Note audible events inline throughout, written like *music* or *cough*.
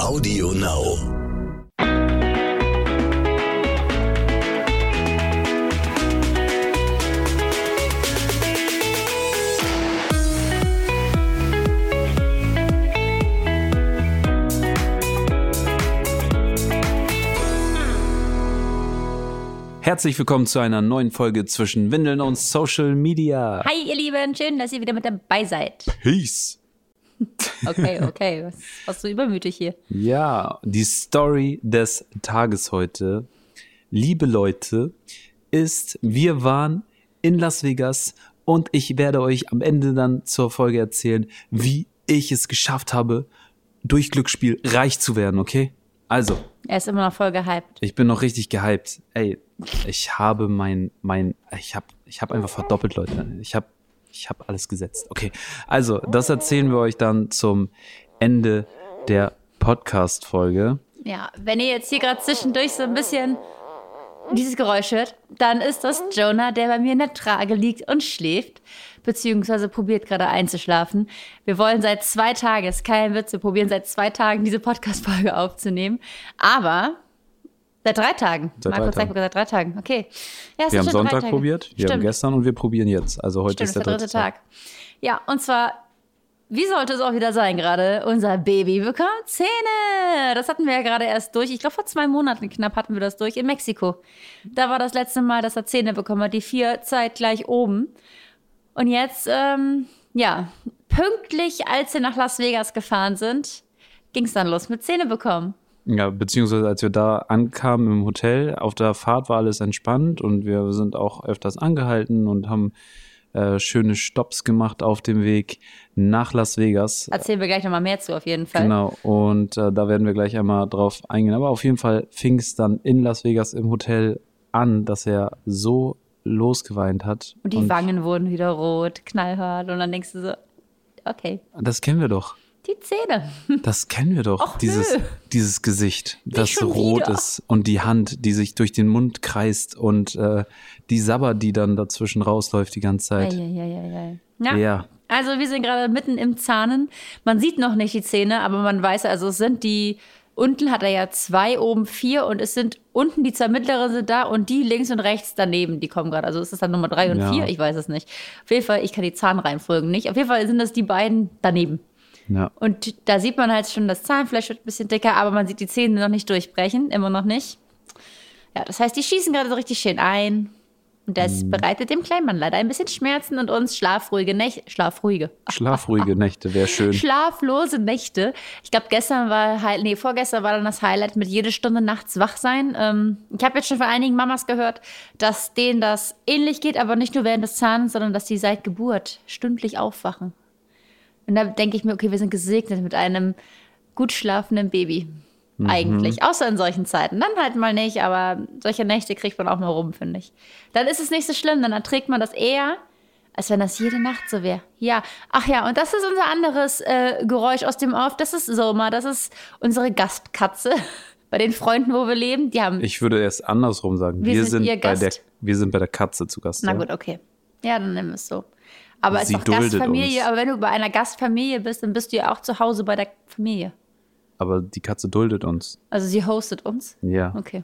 Audio Now. Herzlich willkommen zu einer neuen Folge zwischen Windeln und Social Media. Hi, ihr Lieben, schön, dass ihr wieder mit dabei seid. Peace. *laughs* Okay, okay, was, was so übermütig hier. Ja, die Story des Tages heute, liebe Leute, ist, wir waren in Las Vegas und ich werde euch am Ende dann zur Folge erzählen, wie ich es geschafft habe, durch Glücksspiel reich zu werden, okay? Also, Er ist immer noch voll gehypt. ich bin noch richtig gehypt. Ey, ich habe mein, mein, ich habe, ich habe einfach verdoppelt, Leute. Ich habe, ich habe alles gesetzt. Okay, also das erzählen wir euch dann zum Ende der Podcast-Folge. Ja, wenn ihr jetzt hier gerade zwischendurch so ein bisschen dieses Geräusch hört, dann ist das Jonah, der bei mir in der Trage liegt und schläft, beziehungsweise probiert gerade einzuschlafen. Wir wollen seit zwei Tagen, ist kein Witz, wir probieren seit zwei Tagen diese Podcast-Folge aufzunehmen, aber seit drei Tagen. Seit drei Markus sogar seit drei Tagen, okay. Ja, Wir haben Sonntag probiert, wir haben Stimmt. gestern und wir probieren jetzt. Also heute Stimmt, ist der dritte, Tag. Ja, und zwar, wie sollte es auch wieder sein gerade? Unser Baby bekommt Zähne. Das hatten wir ja gerade erst durch. Ich glaube, vor zwei Monaten knapp hatten wir das durch in Mexiko. Da war das letzte Mal, dass er Zähne bekommen hat. Die vier zeitgleich oben. Und jetzt, ähm, ja, pünktlich, als wir nach Las Vegas gefahren sind, ging es dann los mit Zähne bekommen. Ja, beziehungsweise als wir da ankamen im Hotel, auf der Fahrt war alles entspannt und wir sind auch öfters angehalten und haben äh, schöne Stops gemacht auf dem Weg nach Las Vegas. Erzählen wir gleich nochmal mehr zu, auf jeden Fall. Genau, und äh, da werden wir gleich einmal drauf eingehen. Aber auf jeden Fall fing es dann in Las Vegas im Hotel an, dass er so losgeweint hat. Und die Wangen wurden wieder rot, knallhart. Und dann denkst du so, okay, Das kennen wir doch. Die Zähne. Das kennen wir doch. Och, dieses, nö. dieses Gesicht, das rot wieder. ist und die Hand, die sich durch den Mund kreist und äh, die Sabber, die dann dazwischen rausläuft die ganze Zeit. Ja. Ja. Also wir sind gerade mitten im Zahnen. Man sieht noch nicht die Zähne, aber man weiß, also es sind die, unten hat er ja zwei, oben vier und es sind unten die zwei mittleren sind da und die links und rechts daneben, die kommen gerade. Also ist es dann Nummer drei und Ja. vier? Ich weiß es nicht. Auf jeden Fall, ich kann die Zahnreihenfolgen nicht. Auf jeden Fall sind das die beiden daneben. Ja. Und da sieht man halt schon, das Zahnfleisch wird ein bisschen dicker, aber man sieht die Zähne noch nicht durchbrechen, immer noch nicht. Ja, das heißt, die schießen gerade so richtig schön ein. Und das bereitet dem kleinen Mann leider ein bisschen Schmerzen und uns schlafruhige Nächte, schlafruhige, *laughs* Schlafruhige Nächte wäre schön. schlaflose Nächte. Ich glaube, gestern war, Hi- nee, vorgestern war dann das Highlight mit jede Stunde nachts wach sein. Ähm, ich habe jetzt schon von einigen Mamas gehört, dass denen das ähnlich geht, aber nicht nur während des Zahns, sondern dass die seit Geburt stündlich aufwachen. Und da denke ich mir, okay, wir sind gesegnet mit einem gut schlafenden Baby. Eigentlich. Außer in solchen Zeiten. Dann halt mal nicht, aber solche Nächte kriegt man auch mal rum, finde ich. Dann ist es nicht so schlimm, dann erträgt man das eher, als wenn das jede Nacht so wäre. Ja. Ach ja, und das ist unser anderes äh, Geräusch aus dem Off. Das ist Soma, das ist unsere Gastkatze. *laughs* Bei den Freunden, wo wir leben, die haben. Ich würde erst andersrum sagen. Wir Wir, sind sind, ihr bei der, wir sind bei der Katze zu Gast. Na ja. gut, okay. Ja, dann nehmen wir es so. Aber Sie duldet Gastfamilie, uns. aber wenn du bei einer Gastfamilie bist, dann bist du ja auch zu Hause bei der Familie. Aber die Katze duldet uns. Also sie hostet uns. Ja. Okay.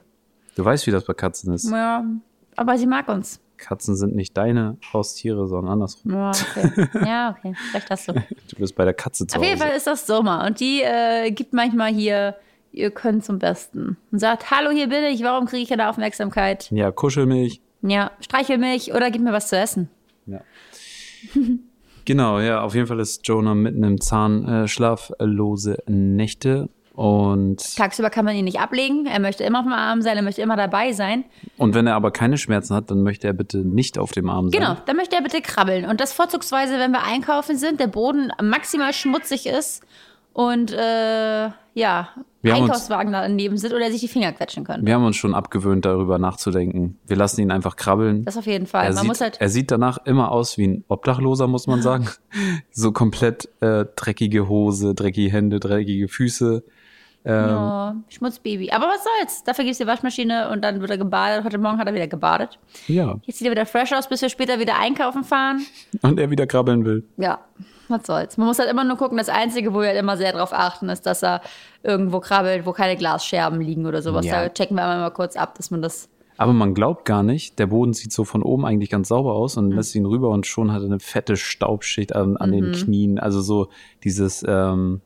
Du weißt, wie das bei Katzen ist. Ja, aber sie mag uns. Katzen sind nicht deine Haustiere, sondern andersrum. Ja, okay. *laughs* Ja, okay. Vielleicht hast du. *laughs* Du bist bei der Katze zu Auf jeden Hause. Fall ist das Sommer und die äh, gibt manchmal hier, ihr könnt zum Besten. Und sagt, hallo, hier bin ich, warum kriege ich keine Aufmerksamkeit? Ja, kuschel mich. Ja, streichel mich oder gib mir was zu essen. Ja. *laughs* genau, ja, auf jeden Fall ist Jonah mitten im Zahn äh, schlaflose Nächte. Und, Tagsüber kann man ihn nicht ablegen, er möchte immer auf dem Arm sein, er möchte immer dabei sein. und wenn er aber keine Schmerzen hat, dann möchte er bitte nicht auf dem Arm sein. Genau, dann möchte er bitte krabbeln. Und das vorzugsweise, wenn wir einkaufen sind, der Boden maximal schmutzig ist und äh, ja, Wir haben uns- Einkaufswagen daneben sind oder sich die Finger quetschen können. Wir haben uns schon abgewöhnt, darüber nachzudenken. Wir lassen ihn einfach krabbeln. Das auf jeden Fall. er, Man sieht, halt. er sieht danach immer aus wie ein Obdachloser, muss man sagen. *laughs* so komplett äh, dreckige Hose, dreckige Hände, dreckige Füße. Ähm, Oh, Schmutzbaby. Aber was soll's? Dafür gibt's die Waschmaschine und dann wird er gebadet. Heute Morgen hat er wieder gebadet. ja. Jetzt sieht er wieder fresh aus, bis wir später wieder einkaufen fahren. Und er wieder krabbeln will. Ja, was soll's. Man muss halt immer nur gucken. Das Einzige, wo wir halt immer sehr drauf achten, ist, dass er irgendwo krabbelt, wo keine Glasscherben liegen oder sowas. Ja. Da checken wir immer mal kurz ab, dass man das. Aber man glaubt gar nicht, der Boden sieht so von oben eigentlich ganz sauber aus Mhm. und lässt ihn rüber und schon hat er eine fette Staubschicht an, an Mhm. den Knien. Also so dieses, ähm,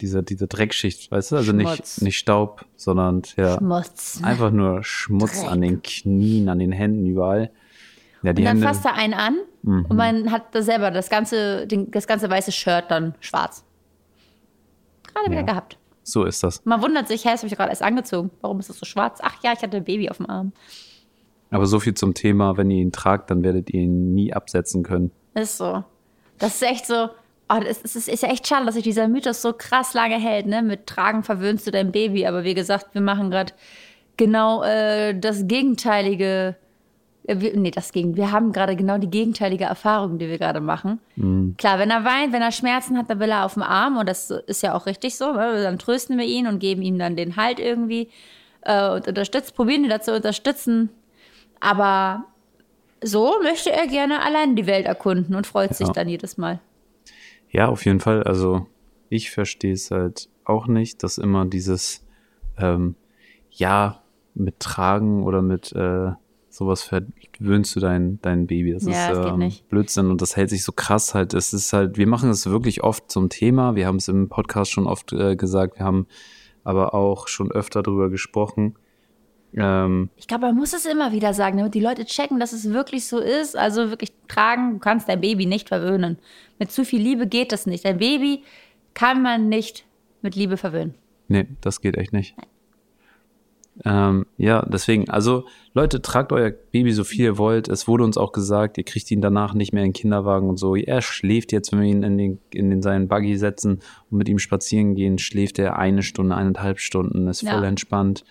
diese, diese Dreckschicht, weißt du? Also nicht, Schmutz. nicht Staub, sondern ja, Schmutz. einfach nur Schmutz Dreck. an den Knien, an den Händen, überall. Ja, Und dann Hände. fasst er einen an und man hat da selber das ganze, den, das ganze weiße Shirt dann schwarz. Gerade wieder Ja. gehabt. So ist das. Man wundert sich, hä, das habe ich gerade erst angezogen. Warum ist das so schwarz? Ach ja, ich hatte ein Baby auf dem Arm. Aber so viel zum Thema, wenn ihr ihn tragt, dann werdet ihr ihn nie absetzen können. Ist so. Das ist echt so. Oh, das ist, es ist ja echt schade, dass sich dieser Mythos so krass lange hält, ne? Mit Tragen verwöhnst du dein Baby. Aber wie gesagt, wir machen gerade genau äh, das gegenteilige. Wir, nee, das Gegen. Wir haben gerade genau die gegenteilige Erfahrung, die wir gerade machen. Klar, wenn er weint, wenn er Schmerzen hat, dann will er auf dem Arm. Und das ist ja auch richtig so. Ne? Dann trösten wir ihn und geben ihm dann den Halt irgendwie. Äh, und unterstützen, probieren ihn dazu unterstützen. Aber so möchte er gerne allein die Welt erkunden und freut sich Ja. dann jedes Mal. Ja, auf jeden Fall. Also ich verstehe es halt auch nicht, dass immer dieses ähm, ja mit Tragen oder mit äh, sowas verwöhnst du dein dein Baby. Das Ja, ist das geht ähm, nicht. Blödsinn und das hält sich so krass halt. Es ist halt, wir machen es wirklich oft zum Thema. Wir haben es im Podcast schon oft äh, gesagt. Wir haben aber auch schon öfter drüber gesprochen. Ähm, Ich glaube, man muss es immer wieder sagen, damit die Leute checken, dass es wirklich so ist. Also wirklich tragen, du kannst dein Baby nicht verwöhnen. Mit zu viel Liebe geht das nicht. Dein Baby kann man nicht mit Liebe verwöhnen. Nee, das geht echt nicht. Ähm, ja, deswegen, also Leute, tragt euer Baby so viel ihr wollt. Es wurde uns auch gesagt, ihr kriegt ihn danach nicht mehr in den Kinderwagen und so. Er schläft jetzt, wenn wir ihn in den, in den seinen Buggy setzen und mit ihm spazieren gehen, schläft er eine Stunde, eineinhalb Stunden, ist Ja. voll entspannt.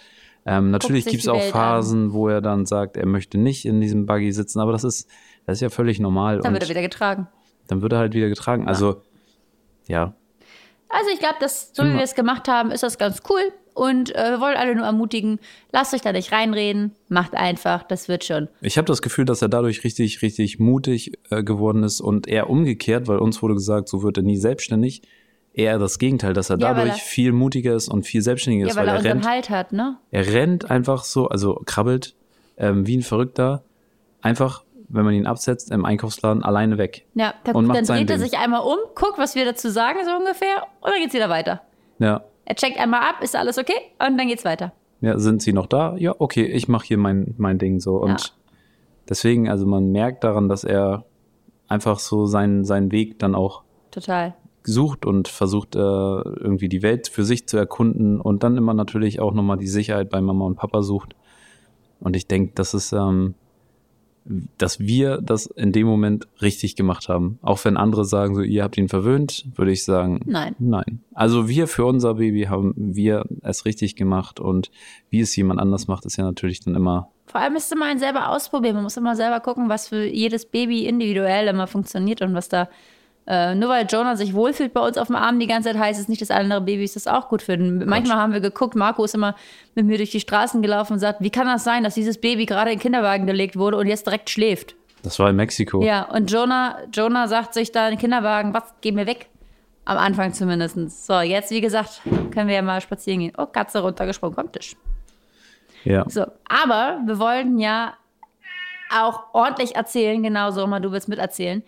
Ähm, natürlich gibt's die auch Welt Phasen, wo er dann sagt, er möchte nicht in diesem Buggy sitzen, aber das ist, das ist ja völlig normal. Dann wird er wieder getragen. dann wird er halt wieder getragen. Also, ja, Also ich glaube, dass so wie wir es gemacht haben, ist das ganz cool. Und äh, wir wollen alle nur ermutigen, lasst euch da nicht reinreden, macht einfach, das wird schon. Ich habe das Gefühl, dass er dadurch richtig, richtig mutig äh, geworden ist und eher umgekehrt, weil uns wurde gesagt, so wird er nie selbstständig. Eher das Gegenteil, dass er Ja, dadurch er- viel mutiger ist und viel selbstständiger Ja, ist, weil weil er er rennt. Halt hat, ne? Er rennt einfach so, also krabbelt ähm, wie ein Verrückter, einfach, wenn man ihn absetzt, im Einkaufsladen alleine weg. Ja, da, Und macht dann dreht er sich einmal um, guckt, was wir dazu sagen, so ungefähr, und dann geht's wieder weiter. Ja. Er checkt einmal ab, ist alles okay? Und dann geht's weiter. Ja, sind sie noch da? Ja, okay, ich mache hier mein, mein Ding so. Und Ja. deswegen, also man merkt daran, dass er einfach so seinen, seinen Weg dann auch Total. sucht und versucht äh, irgendwie die Welt für sich zu erkunden und dann immer natürlich auch nochmal die Sicherheit bei Mama und Papa sucht. Und ich denke, das ist, ähm, dass wir das in dem Moment richtig gemacht haben. Auch wenn andere sagen, so ihr habt ihn verwöhnt, würde ich sagen, Nein. nein. Also wir für unser Baby haben wir es richtig gemacht und wie es jemand anders macht, ist ja natürlich dann immer Vor allem ist es immer ein selber ausprobieren. Man muss immer selber gucken, was für jedes Baby individuell immer funktioniert und was da. Äh, nur weil Jonah sich wohlfühlt bei uns auf dem Arm die ganze Zeit, heißt es nicht, dass andere Babys das auch gut finden. Manchmal haben wir geguckt, Marco ist immer mit mir durch die Straßen gelaufen und sagt, wie kann das sein, dass dieses Baby gerade in den Kinderwagen gelegt wurde und jetzt direkt schläft? Das war in Mexiko. Ja, und Jonah, Jonah sagt sich da in den Kinderwagen, was, geh mir weg. Am Anfang zumindest. So, jetzt, wie gesagt, können wir ja mal spazieren gehen. Oh, Katze runtergesprungen vom Tisch. Ja. So, aber wir wollten ja auch ordentlich erzählen, genauso, mal du willst miterzählen,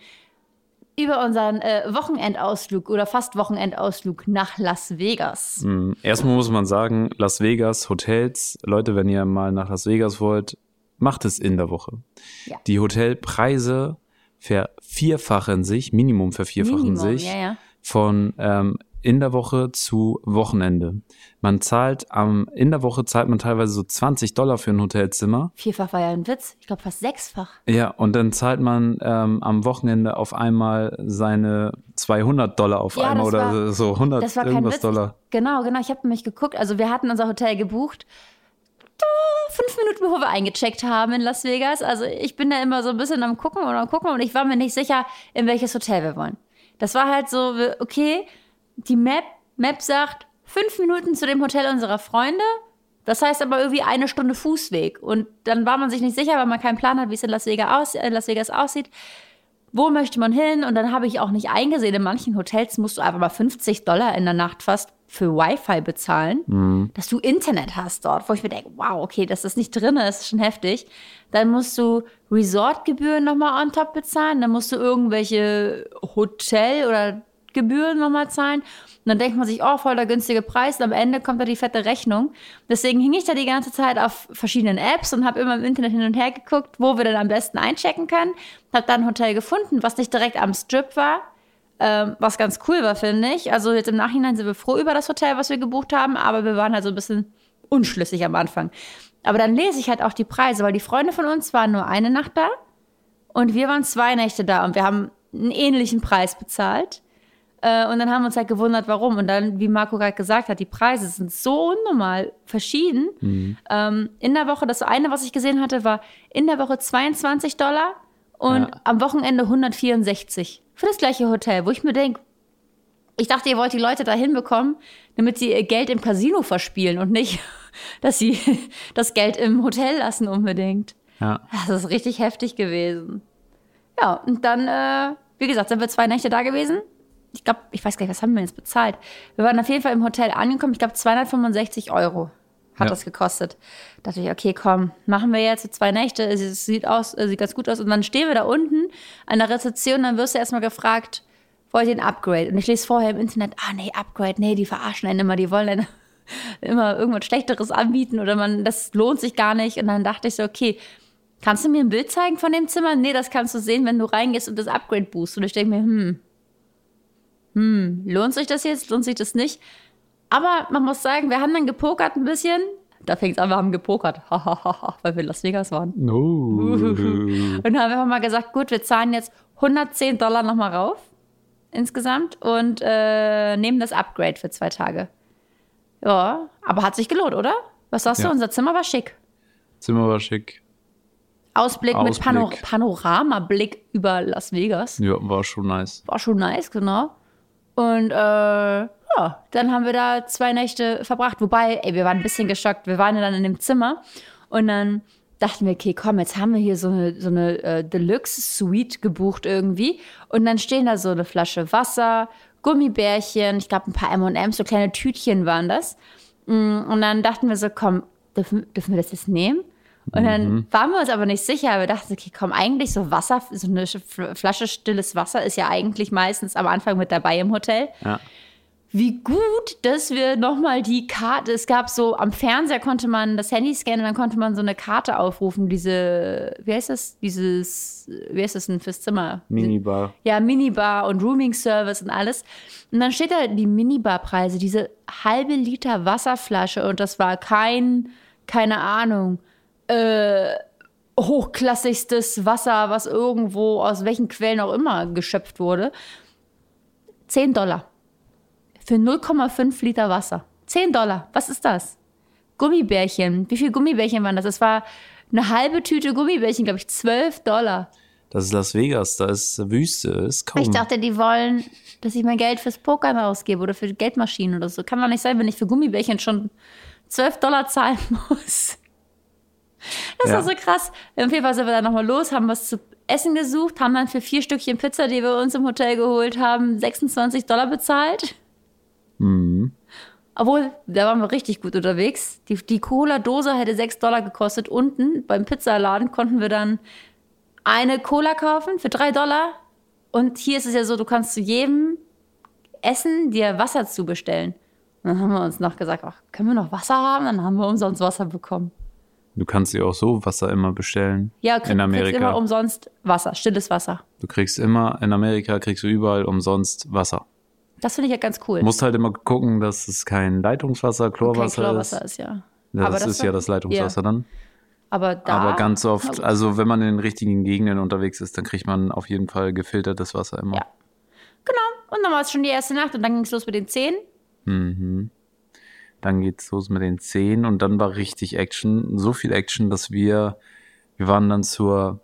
über unseren äh, Wochenendausflug oder fast Wochenendausflug nach Las Vegas. Mm, Erstmal muss man sagen, Las Vegas, Hotels, Leute, wenn ihr mal nach Las Vegas wollt, macht es in der Woche. Ja. Die Hotelpreise vervierfachen sich, Minimum vervierfachen Minimum, sich ja, ja. von ähm, in der Woche zu Wochenende. Man zahlt am, in der Woche zahlt man teilweise so 20 Dollar für ein Hotelzimmer. Vierfach war ja ein Witz. Ich glaube fast sechsfach. Ja, und dann zahlt man ähm, am Wochenende auf einmal seine 200 Dollar auf Ja, einmal oder war- so 100 Das war kein irgendwas Witz. Dollar. Genau, genau. Ich habe nämlich geguckt. Also wir hatten unser Hotel gebucht. Fünf Minuten bevor wir eingecheckt haben in Las Vegas. Also ich bin da immer so ein bisschen am gucken und am gucken und ich war mir nicht sicher, in welches Hotel wir wollen. Das war halt so, okay, die Map, Map sagt fünf Minuten zu dem Hotel unserer Freunde. Das heißt aber irgendwie eine Stunde Fußweg. Und dann war man sich nicht sicher, weil man keinen Plan hat, wie es in Las Vegas, aus, in Las Vegas aussieht. Wo möchte man hin? Und dann habe ich auch nicht eingesehen. In manchen Hotels musst du einfach mal 50 Dollar in der Nacht fast für Wi-Fi bezahlen, mhm. dass du Internet hast dort, wo ich mir denke, wow, okay, dass das nicht drin ist, ist schon heftig. Dann musst du Resortgebühren nochmal on top bezahlen, dann musst du irgendwelche Hotel- oder Gebühren nochmal zahlen. Und dann denkt man sich, oh, voll der günstige Preis. Und am Ende kommt da die fette Rechnung. Deswegen hing ich da die ganze Zeit auf verschiedenen Apps und habe immer im Internet hin und her geguckt, wo wir denn am besten einchecken können. Habe dann ein Hotel gefunden, was nicht direkt am Strip war, ähm, was ganz cool war, finde ich. Also jetzt im Nachhinein sind wir froh über das Hotel, was wir gebucht haben, aber wir waren halt so ein bisschen unschlüssig am Anfang. Aber dann lese ich halt auch die Preise, weil die Freunde von uns waren nur eine Nacht da und wir waren zwei Nächte da und wir haben einen ähnlichen Preis bezahlt. Äh, und dann haben wir uns halt gewundert, warum. Und dann, wie Marco gerade gesagt hat, die Preise sind so unnormal verschieden. Mhm. Ähm, in der Woche, das eine, was ich gesehen hatte, war in der Woche 22 Dollar und ja. am Wochenende 164 für das gleiche Hotel, wo ich mir denke, ich dachte, ihr wollt die Leute da hinbekommen, damit sie ihr Geld im Casino verspielen und nicht, *laughs* dass sie *laughs* das Geld im Hotel lassen unbedingt. Ja. Das ist richtig heftig gewesen. Ja, und dann, äh, wie gesagt, sind wir zwei Nächte da gewesen. Ich glaube, ich weiß gar nicht, was haben wir jetzt bezahlt. Wir waren auf jeden Fall im Hotel angekommen. Ich glaube, 265 Euro hat ja. das gekostet. Da dachte ich, okay, komm, machen wir jetzt zwei Nächte. Es sieht aus, sieht ganz gut aus. Und dann stehen wir da unten an der Rezeption, dann wirst du erstmal gefragt, wollt ihr ein Upgrade? Und ich lese vorher im Internet, ah nee, Upgrade, nee, die verarschen einen immer, die wollen einen *laughs* immer irgendwas Schlechteres anbieten oder man, das lohnt sich gar nicht. Und dann dachte ich so, okay, kannst du mir ein Bild zeigen von dem Zimmer? Nee, das kannst du sehen, wenn du reingehst und das Upgrade boostst. Und ich denke mir, hm, hm, lohnt sich das jetzt? Lohnt sich das nicht? Aber man muss sagen, wir haben dann gepokert ein bisschen. Da fängt es an, wir haben gepokert. weil wir in Las Vegas waren. No. *laughs* Und dann haben wir mal gesagt, gut, wir zahlen jetzt 110 Dollar nochmal rauf insgesamt und äh, nehmen das Upgrade für zwei Tage. Ja, aber hat sich gelohnt, oder? Was sagst ja. du? Unser Zimmer war schick. Zimmer war schick. Ausblick, Ausblick. mit Pano Panoramablick über Las Vegas. Ja, war schon nice. War schon nice, genau. Und äh, ja, dann haben wir da zwei Nächte verbracht. Wobei, ey, wir waren ein bisschen geschockt. Wir waren dann in dem Zimmer und dann dachten wir, okay, komm, jetzt haben wir hier so eine, so eine äh, Deluxe-Suite gebucht irgendwie. Und dann stehen da so eine Flasche Wasser, Gummibärchen, ich glaube ein paar M&M's, so kleine Tütchen waren das. Mm, und dann dachten wir so, komm, dürfen, dürfen wir das jetzt nehmen? Und dann mhm. waren wir uns aber nicht sicher. Wir dachten, okay, komm, eigentlich so Wasser, so eine Flasche stilles Wasser ist ja eigentlich meistens am Anfang mit dabei im Hotel. Ja wie gut, dass wir nochmal die Karte, es gab so, am Fernseher konnte man das Handy scannen, dann konnte man so eine Karte aufrufen, diese, wie heißt das, dieses, wie heißt das denn fürs Zimmer? Minibar. Ja, Minibar und Rooming Service und alles. Und dann steht da die Minibar-Preise, diese halbe Liter Wasserflasche und das war kein, keine Ahnung, äh, hochklassigstes Wasser, was irgendwo aus welchen Quellen auch immer geschöpft wurde. 10 Dollar für 0,5 Liter Wasser. 10 Dollar. Was ist das? Gummibärchen. Wie viele Gummibärchen waren das? Das war eine halbe Tüte Gummibärchen, glaube ich, 12 Dollar. Das ist Las Vegas, da ist Wüste, ist kaum. Ich dachte, die wollen, dass ich mein Geld fürs Pokern ausgebe oder für Geldmaschinen oder so. Kann doch nicht sein, wenn ich für Gummibärchen schon 12 Dollar zahlen *laughs* muss. Das ja. war so krass. Auf jeden Fall sind wir dann nochmal los, haben was zu essen gesucht, haben dann für vier Stückchen Pizza, die wir uns im Hotel geholt haben, 26 Dollar bezahlt. Mhm. Obwohl, da waren wir richtig gut unterwegs. Die, die Cola-Dose hätte 6 Dollar gekostet. Unten beim Pizzaladen konnten wir dann eine Cola kaufen für 3 Dollar. Und hier ist es ja so, du kannst zu jedem Essen dir Wasser zubestellen. Und dann haben wir uns noch gesagt, ach, können wir noch Wasser haben? Dann haben wir umsonst Wasser bekommen. Du kannst dir auch so Wasser immer bestellen. Ja, krieg, in Amerika. kriegst immer umsonst Wasser, stilles Wasser. Du kriegst immer, in Amerika kriegst du überall umsonst Wasser. Das finde ich ja ganz cool. Du musst halt immer gucken, dass es kein Leitungswasser, Chlorwasser, kein Chlorwasser ist. ist ja. das, das, ist ja das Leitungswasser ja. dann. Aber, da, Aber ganz oft, also wenn man in den richtigen Gegenden unterwegs ist, dann kriegt man auf jeden Fall gefiltertes Wasser immer. Ja. Genau. Und dann war es schon die erste Nacht und dann ging es los mit den Zehen. Mhm. Dann geht's los mit den Zehen und dann war richtig Action. So viel Action, dass wir, wir waren dann zur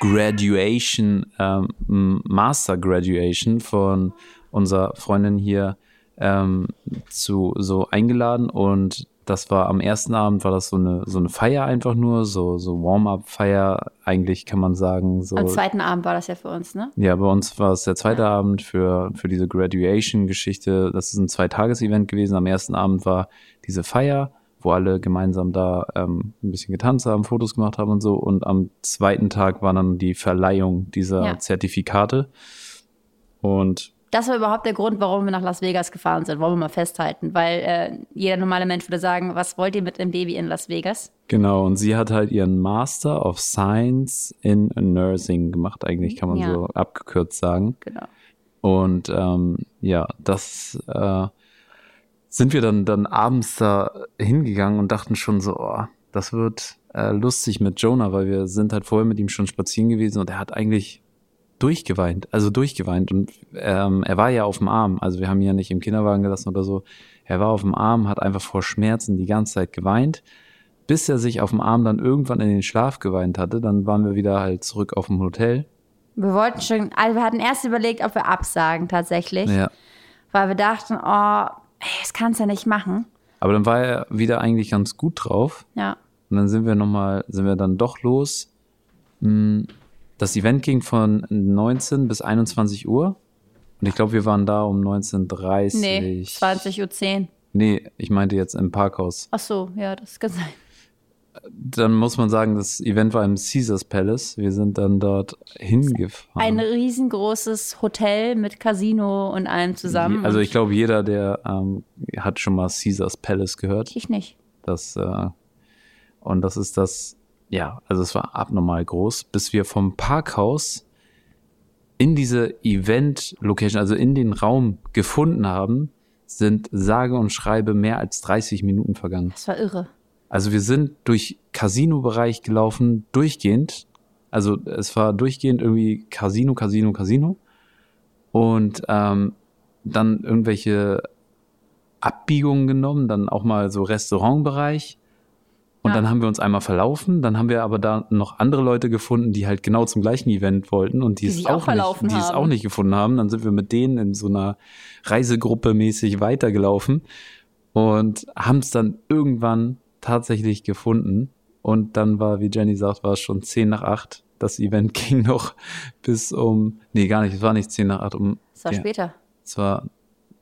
Graduation, ähm, Master Graduation von unserer Freundin hier ähm, zu so eingeladen und das war am ersten Abend war das so eine so eine Feier einfach nur so so Warm-up-Feier eigentlich kann man sagen so. Am zweiten Abend war das ja für uns, ne? ja bei uns war es der zweite Abend für für diese Graduation-Geschichte. Das ist ein Zweitages-Event gewesen. Am ersten Abend war diese Feier wo alle gemeinsam da ähm, ein bisschen getanzt haben Fotos gemacht haben und so. Und am zweiten Tag war dann die Verleihung dieser Ja. Zertifikate. Und Das war überhaupt der Grund, warum wir nach Las Vegas gefahren sind, wollen wir mal festhalten. Weil äh, jeder normale Mensch würde sagen, was wollt ihr mit einem Baby in Las Vegas? Genau, und sie hat halt ihren Master of Science in Nursing gemacht, eigentlich kann man Ja. so abgekürzt sagen. Genau. Und ähm, ja, das äh, sind wir dann, dann abends da hingegangen und dachten schon so, oh, das wird äh, lustig mit Jonah, weil wir sind halt vorher mit ihm schon spazieren gewesen und er hat eigentlich durchgeweint, also durchgeweint. Und ähm, er war ja auf dem Arm, also wir haben ihn ja nicht im Kinderwagen gelassen oder so. Er war auf dem Arm, hat einfach vor Schmerzen die ganze Zeit geweint, bis er sich auf dem Arm dann irgendwann in den Schlaf geweint hatte. Dann waren wir wieder halt zurück auf dem Hotel. Wir wollten schon, also wir hatten erst überlegt, ob wir absagen tatsächlich. Ja. Weil wir dachten, oh, ey, das kannst du ja nicht machen. Aber dann war er wieder eigentlich ganz gut drauf. Ja. Und dann sind wir nochmal, sind wir dann doch los. Mm, Das Event ging von 19 bis 21 Uhr. Und ich glaube, wir waren da um 19.30 Nee, 20.10 Uhr. Nee, ich meinte jetzt im Parkhaus. Ach so, ja, das kann sein. Dann muss man sagen, das Event war im Caesars Palace. Wir sind dann dort hingefahren. Ein riesengroßes Hotel mit Casino und allem zusammen. also ich glaube, jeder, der ähm, hat schon mal Caesars Palace gehört. ich nicht. Das, äh, und das ist das, ja, also es war abnormal groß, bis wir vom Parkhaus in diese Event-Location, also in den Raum gefunden haben, sind sage und schreibe mehr als 30 Minuten vergangen. Das war irre. Also wir sind durch Casino-Bereich gelaufen, durchgehend. Also es war durchgehend irgendwie Casino, Casino, Casino. Und ähm, dann irgendwelche Abbiegungen genommen, dann auch mal so Restaurantbereich. Und Ja. dann haben wir uns einmal verlaufen. Dann haben wir aber da noch andere Leute gefunden, die halt genau zum gleichen Event wollten und die, Die es auch auch, nicht, die es auch nicht gefunden haben. Dann sind wir mit denen in so einer Reisegruppe mäßig weitergelaufen und haben es dann irgendwann tatsächlich gefunden. Und dann war, wie Jenny sagt, war es schon 10 nach 8. Das Event *laughs* ging noch bis um, nee, gar nicht, es war nicht 10 nach 8, um, Das war ja, später. es war,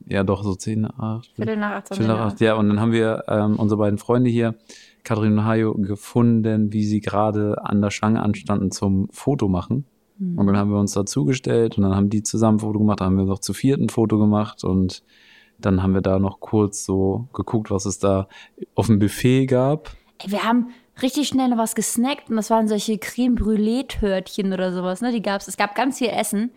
ja doch, so 10 nach 8. Viertel nach 18 Viertel nach 8, ja. Und dann haben wir ähm, unsere beiden Freunde hier, Katrin und Hajo, gefunden, wie sie gerade an der Schlange anstanden zum Foto machen. Und dann haben wir uns dazugestellt und dann haben die zusammen ein Foto gemacht, dann haben wir noch zu viert ein Foto gemacht und dann haben wir da noch kurz so geguckt, was es da auf dem Buffet gab. Ey, wir haben richtig schnell noch was gesnackt und das waren solche Creme Brûlée-Törtchen oder sowas, ne? Die gab's. Es gab ganz viel Essen.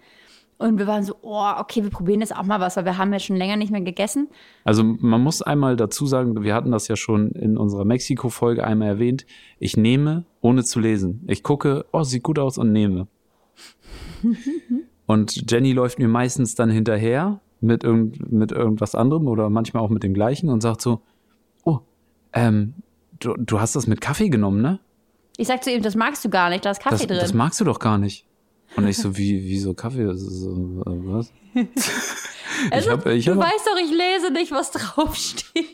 Und wir waren so, oh, okay, wir probieren jetzt auch mal was, weil wir haben ja schon länger nicht mehr gegessen. Also man muss einmal dazu sagen, wir hatten das ja schon in unserer Mexiko-Folge einmal erwähnt. Ich nehme, ohne zu lesen. Ich gucke, oh, sieht gut aus und nehme. *laughs* und Jenny läuft mir meistens dann hinterher mit, irgend, mit irgendwas anderem oder manchmal auch mit dem gleichen und sagt so, oh, ähm, du, du hast das mit Kaffee genommen, ne? Ich sag zu ihm, das magst du gar nicht, da ist Kaffee Das, drin. das magst du doch gar nicht. Und ich so, wie, wieso Kaffee? Das ist so, äh, was? *laughs* Also, hab- ich du hab- weißt doch, ich lese nicht, was draufsteht.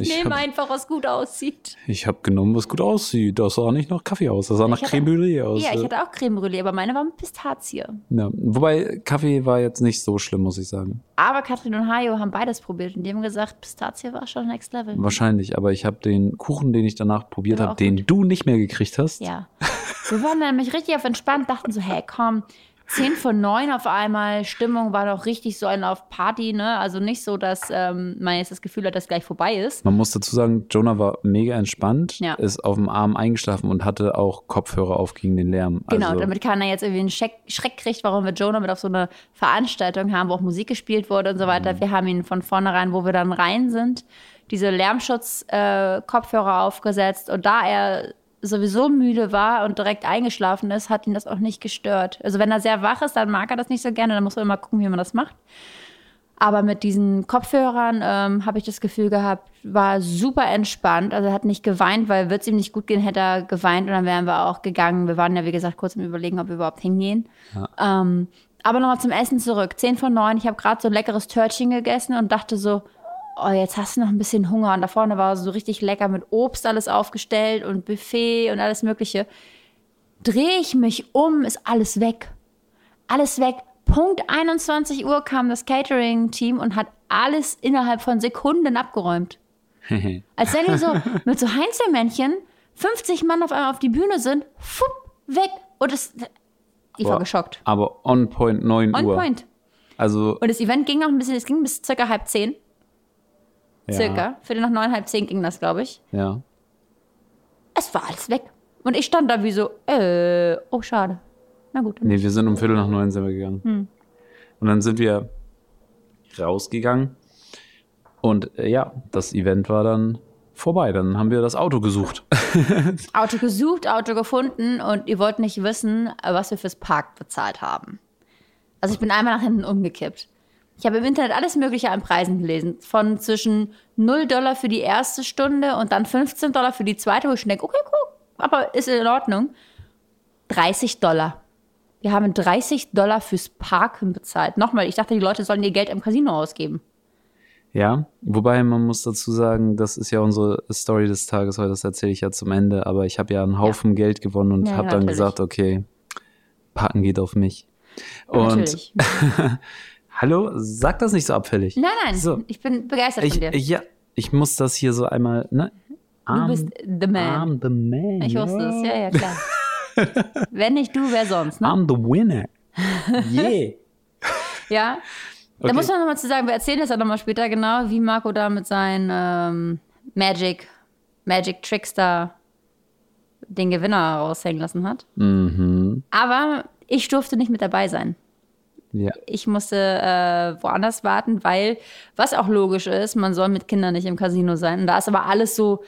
Ich, Ich nehme einfach, was gut aussieht. Ich habe genommen, was gut aussieht. Das sah nicht nach Kaffee aus, das sah nach hatte- Creme Brûlée aus. Ja, ich hatte auch Creme Brûlée, aber meine war mit Pistazie. Ja, wobei Kaffee war jetzt nicht so schlimm, muss ich sagen. Aber Katrin und Hajo haben beides probiert und die haben gesagt, Pistazie war schon next level. Wahrscheinlich, aber ich habe den Kuchen, den ich danach probiert habe, den gut. du nicht mehr gekriegt hast. Ja. Wir waren nämlich richtig auf entspannt, dachten so, hey, komm, 10 von 9 auf einmal, Stimmung war doch richtig so ein auf Party, ne? Also nicht so, dass ähm, man jetzt das Gefühl hat, dass gleich vorbei ist. Man muss dazu sagen, Jonah war mega entspannt, Ja. ist auf dem Arm eingeschlafen und hatte auch Kopfhörer auf gegen den Lärm. Genau, also, damit keiner jetzt irgendwie einen Schreck, Schreck kriegt, warum wir Jonah mit auf so eine Veranstaltung haben, wo auch Musik gespielt wurde und so weiter. Mhm. Wir haben ihn von vornherein, wo wir dann rein sind, diese Lärmschutz-Kopfhörer aufgesetzt und da er sowieso müde war und direkt eingeschlafen ist, hat ihn das auch nicht gestört. Also wenn er sehr wach ist, dann mag er das nicht so gerne, dann muss man immer gucken, wie man das macht. Aber mit diesen Kopfhörern ähm, habe ich das Gefühl gehabt, war super entspannt. Also er hat nicht geweint, weil wird es ihm nicht gut gehen, hätte er geweint und dann wären wir auch gegangen. Wir waren ja, wie gesagt, kurz im Überlegen, ob wir überhaupt hingehen. Ähm, aber nochmal zum Essen zurück. 10 von 9. Ich habe gerade so ein leckeres Törtchen gegessen und dachte so, oh, jetzt hast du noch ein bisschen Hunger. Und da vorne war so richtig lecker mit Obst alles aufgestellt und Buffet und alles Mögliche. Drehe ich mich um, ist alles weg. Alles weg. Punkt 21 Uhr kam das Catering-Team und hat alles innerhalb von Sekunden abgeräumt. *laughs* Als wenn die so mit so Heinzelmännchen 50 Mann auf einmal auf die Bühne sind, fupp, weg. Und es, ich war Boah, geschockt. Aber on point 9 On Uhr. point. Also, Und das Event ging noch ein bisschen, es ging bis circa halb zehn. Ja, Circa. Viertel nach neun, halb zehn ging das, glaube ich. Ja. Es war alles weg. Und ich stand da wie so, äh, oh, schade. Na gut. Nee, wir sind um Viertel nach neun sind wir gegangen. Hm. Und dann sind wir rausgegangen. Und äh, ja, das Event war dann vorbei. Dann haben wir das Auto gesucht. *laughs* Auto gesucht, Auto gefunden und ihr wollt nicht wissen, was wir fürs Park bezahlt haben. Also ich bin einmal nach hinten umgekippt. Ich habe im Internet alles Mögliche an Preisen gelesen. Von zwischen 0 Dollar für die erste Stunde und dann 15 Dollar für die zweite, wo ich schon denke, okay, cool, aber ist in Ordnung. 30 Dollar. Wir haben 30 Dollar fürs Parken bezahlt. Nochmal, ich dachte, die Leute sollen ihr Geld im Casino ausgeben. Ja, wobei man muss dazu sagen, das ist ja unsere Story des Tages heute, das erzähle ich ja zum Ende, aber ich habe ja einen Haufen Geld gewonnen und Ja, habe dann natürlich. gesagt, okay, Parken geht auf mich. Und Natürlich. *laughs* hallo, sag das nicht so abfällig. Nein, nein, So. ich bin begeistert Ich, von dir. ja, ich muss das hier so einmal, ne? du bist the man. I'm the man. Ich wusste es, ja, ja, klar. *laughs* Wenn nicht du, wer sonst, ne? I'm the winner. Yeah. *laughs* Ja. Da Okay. muss man nochmal zu sagen, wir erzählen das ja nochmal später genau, wie Marco da mit seinen ähm, Magic, Magic Trickster den Gewinner raushängen lassen hat. mhm. Aber ich durfte nicht mit dabei sein. Ja. Ich musste äh, woanders warten, weil, was auch logisch ist, man soll mit Kindern nicht im Casino sein. Und da ist aber alles so,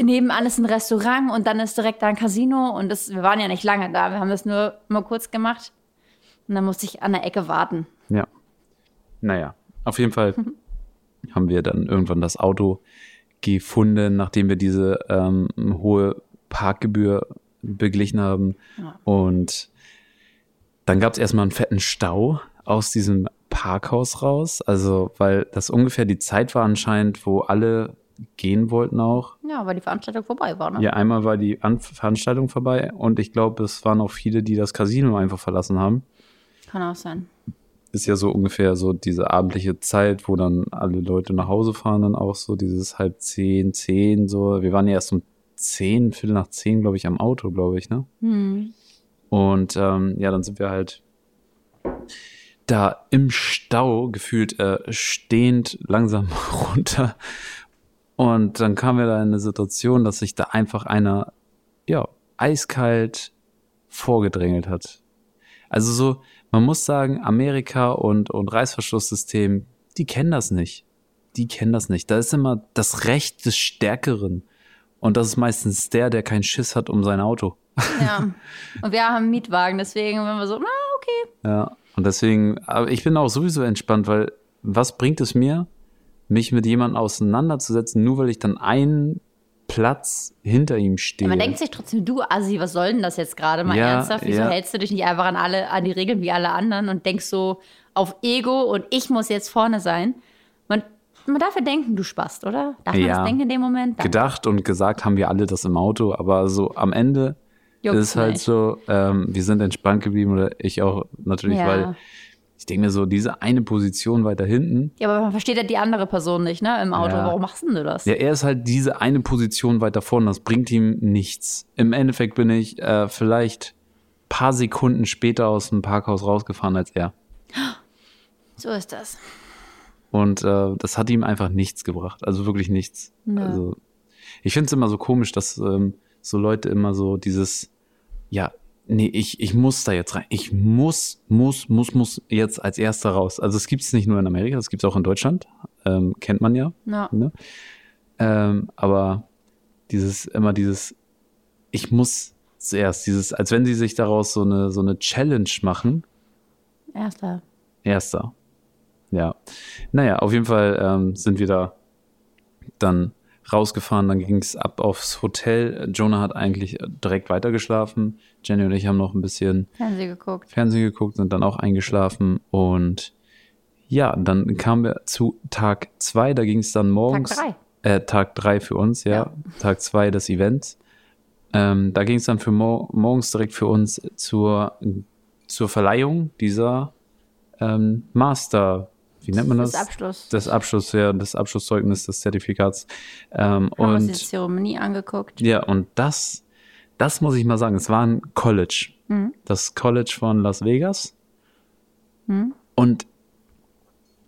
nebenan ist ein Restaurant und dann ist direkt da ein Casino. Und das, wir waren ja nicht lange da, wir haben das nur mal kurz gemacht. Und dann musste ich an der Ecke warten. Ja. Naja, auf jeden Fall *laughs* haben wir dann irgendwann das Auto gefunden, nachdem wir diese ähm, hohe Parkgebühr beglichen haben. Und dann gab es erstmal einen fetten Stau aus diesem Parkhaus raus. Also, weil das ungefähr die Zeit war anscheinend, wo alle gehen wollten auch. Ja, weil die Veranstaltung vorbei war, ne? Ja, einmal war die An Veranstaltung vorbei und ich glaube, es waren auch viele, die das Casino einfach verlassen haben. Kann auch sein. ist ja so ungefähr so diese abendliche Zeit, wo dann alle Leute nach Hause fahren, dann auch so dieses halb zehn, zehn, so. Wir waren ja erst um zehn, Viertel nach zehn, glaube ich, am Auto, glaube ich, ne? Hm. Und ähm, ja, dann sind wir halt da im Stau gefühlt äh, stehend langsam *laughs* runter. Und dann kamen wir da in eine Situation, dass sich da einfach einer, ja, eiskalt vorgedrängelt hat. Also so, man muss sagen, Amerika und, und Reißverschlusssystem, die kennen das nicht. Die kennen das nicht. Da ist immer das Recht des Stärkeren. Und das ist meistens der, der keinen Schiss hat um sein Auto. Ja. *laughs* Und wir haben einen Mietwagen, deswegen waren wir so, na, okay. Ja, und deswegen, aber ich bin auch sowieso entspannt, weil was bringt es mir, mich mit jemandem auseinanderzusetzen, nur weil ich dann einen Platz hinter ihm stehe? Man denkt sich trotzdem, du Assi, was soll denn das jetzt gerade mal Ja, ernsthaft? Wieso ja. hältst du dich nicht einfach an alle, an die Regeln wie alle anderen und denkst so auf Ego und ich muss jetzt vorne sein? Man, man darf ja denken, du spast, oder? Darf man Ja. das denken in dem Moment? Danke. Gedacht und gesagt haben wir alle das im Auto, aber so am Ende Juckt's ist halt nicht. so, ähm, wir sind entspannt geblieben oder ich auch natürlich, Ja. weil ich denke mir so, diese eine Position weiter hinten, Ja, aber man versteht ja die andere Person nicht, ne? Im Auto. Ja. Warum machst denn du das? Ja, er ist halt diese eine Position weiter vorne. Das bringt ihm nichts. Im Endeffekt bin ich äh, vielleicht paar Sekunden später aus dem Parkhaus rausgefahren als er. So ist das. Und äh, das hat ihm einfach nichts gebracht. Also wirklich nichts. Ja. Also ich finde es immer so komisch, dass ähm, so Leute immer so dieses, ja, nee, ich, ich muss da jetzt rein. Ich muss, muss, muss, muss jetzt als erster raus. Also es gibt es nicht nur in Amerika, das gibt es auch in Deutschland. Ähm, kennt man ja. Ja. Ne? Ähm, aber dieses, immer dieses, ich muss zuerst, dieses, als wenn sie sich daraus so eine, so eine Challenge machen. Erster. Erster. Ja. Naja, auf jeden Fall ähm, sind wir da dann rausgefahren, dann ging es ab aufs Hotel. Jonah hat eigentlich direkt weitergeschlafen. Jenny und ich haben noch ein bisschen Fernsehen geguckt. Fernsehen geguckt, sind dann auch eingeschlafen und ja, dann kamen wir zu Tag zwei, da ging es dann morgens. Tag Äh, Tag drei für uns, ja. Ja. Tag zwei des Events. Ähm, da ging es dann für mor morgens direkt für uns zur, zur Verleihung dieser ähm, Master, wie nennt man das? Das Abschluss. Das Abschluss, ja, das Abschlusszeugnis des Zertifikats. Ähm, haben wir uns die und Zeremonie angeguckt. ja, und das, das muss ich mal sagen, es war ein College. Mhm. Das College von Las Vegas. Und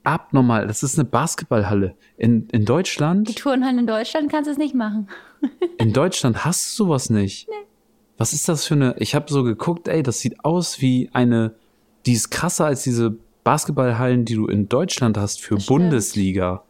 abnormal, das ist eine Basketballhalle. In, in Die Deutschland, Turnhallen in Deutschland kannst du es nicht machen. *laughs* in Deutschland hast du sowas nicht. Was ist das für eine, ich habe so geguckt, ey, das sieht aus wie eine, die ist krasser als diese Basketballhallen, die du in Deutschland hast für. Bundesliga.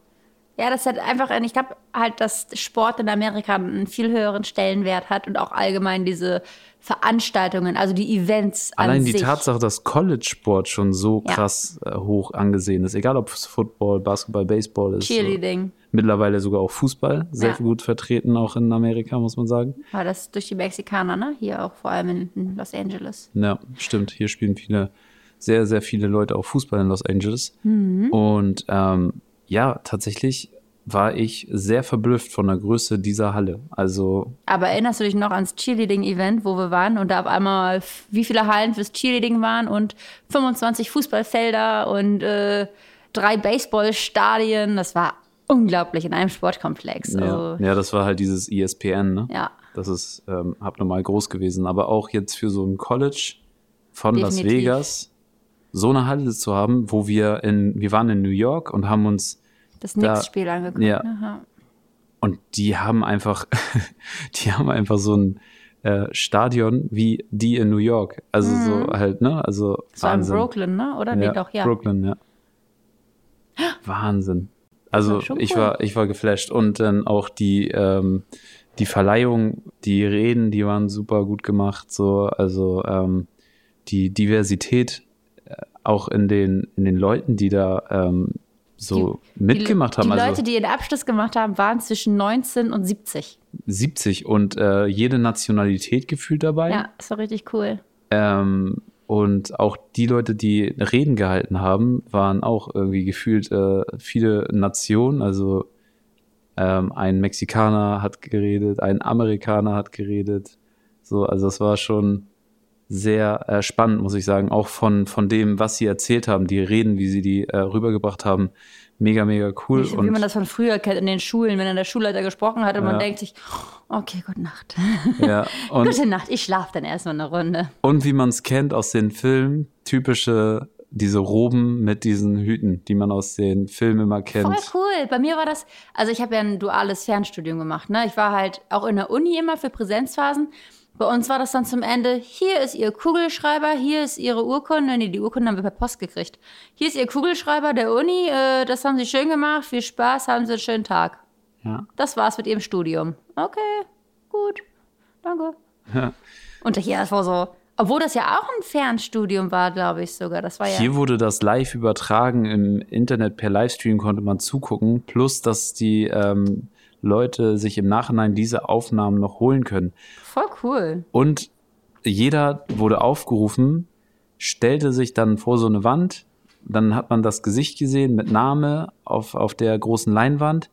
Ja, das hat einfach, ich glaube halt, dass Sport in Amerika einen viel höheren Stellenwert hat und auch allgemein diese Veranstaltungen, also die Events an Allein die sich. Tatsache, dass College-Sport schon so Ja. krass äh, hoch angesehen ist, egal ob es Football, Basketball, Baseball ist. So. Cheerleading. Mittlerweile sogar auch Fußball, sehr Ja. gut vertreten, auch in Amerika, muss man sagen. War das durch die Mexikaner, ne? Hier auch vor allem in, in Los Angeles. Ja, stimmt. Hier spielen viele, sehr, sehr viele Leute auch Fußball in Los Angeles. Mhm. Und ähm, ja, tatsächlich war ich sehr verblüfft von der Größe dieser Halle. Also Aber erinnerst du dich noch ans Cheerleading-Event, wo wir waren und da auf einmal wie viele Hallen fürs Cheerleading waren und 25 Fußballfelder und äh, drei Baseballstadien? Das war unglaublich in einem Sportkomplex. ja, Also, ja, das war halt dieses ESPN, ne? ja. Das ist ähm, abnormal groß gewesen. Aber auch jetzt für so ein College von Las Definitiv. Vegas so eine Halle zu haben, wo wir in, wir waren in New York und haben uns Das Da- Knicks-Spiel angeguckt. ja. Aha. Und die haben einfach, *laughs* die haben einfach so ein äh, Stadion wie die in New York. Also so halt, ne? Also Mhm. Das war in Wahnsinn. Brooklyn, ne? Oder? Nee, doch, ja. Brooklyn, ja. *gasps* Wahnsinn. Also war ich cool. war, ich war geflasht. Und dann auch die, ähm, die Verleihung, die Reden, die waren super gut gemacht. So, also ähm, die Diversität auch in den, in den Leuten, die da ähm, so mitgemacht haben. Die also Leute, die den Abschluss gemacht haben, waren zwischen 19 und 70. 70 und äh, jede Nationalität gefühlt dabei. Ja, das war richtig cool. Ähm, und auch die Leute, die Reden gehalten haben, waren auch irgendwie gefühlt äh, viele Nationen. Also ähm, ein Mexikaner hat geredet, ein Amerikaner hat geredet. So, also es war schon sehr äh, spannend, muss ich sagen. Auch von, von dem, was sie erzählt haben, die Reden, wie sie die äh, rübergebracht haben. Mega, mega cool. Wie, wie man das von früher kennt in den Schulen, wenn dann der Schulleiter gesprochen hat und Ja. man denkt sich, okay, gute Nacht. ja, *laughs* und, gute Nacht, ich schlafe dann erstmal eine Runde. Und wie man es kennt aus den Filmen, typische, diese Roben mit diesen Hüten, die man aus den Filmen immer kennt. Voll cool. Bei mir war das, also ich habe ja ein duales Fernstudium gemacht. Ne? Ich war halt auch in der Uni immer für Präsenzphasen. Bei uns war das dann zum Ende, hier ist Ihr Kugelschreiber, hier ist Ihre Urkunde. Nee, die Urkunde haben wir per Post gekriegt. Hier ist Ihr Kugelschreiber der Uni, äh, das haben Sie schön gemacht, viel Spaß, haben Sie einen schönen Tag. Ja. Das war's mit Ihrem Studium. Okay, gut, danke. Ja. Und hier, war so, obwohl das ja auch ein Fernstudium war, glaube ich sogar. Das war ja. Hier wurde das live übertragen im Internet per Livestream konnte man zugucken, plus dass die ähm, Leute sich im Nachhinein diese Aufnahmen noch holen können. Voll cool. Und jeder wurde aufgerufen, stellte sich dann vor so eine Wand, dann hat man das Gesicht gesehen mit Name auf, auf der großen Leinwand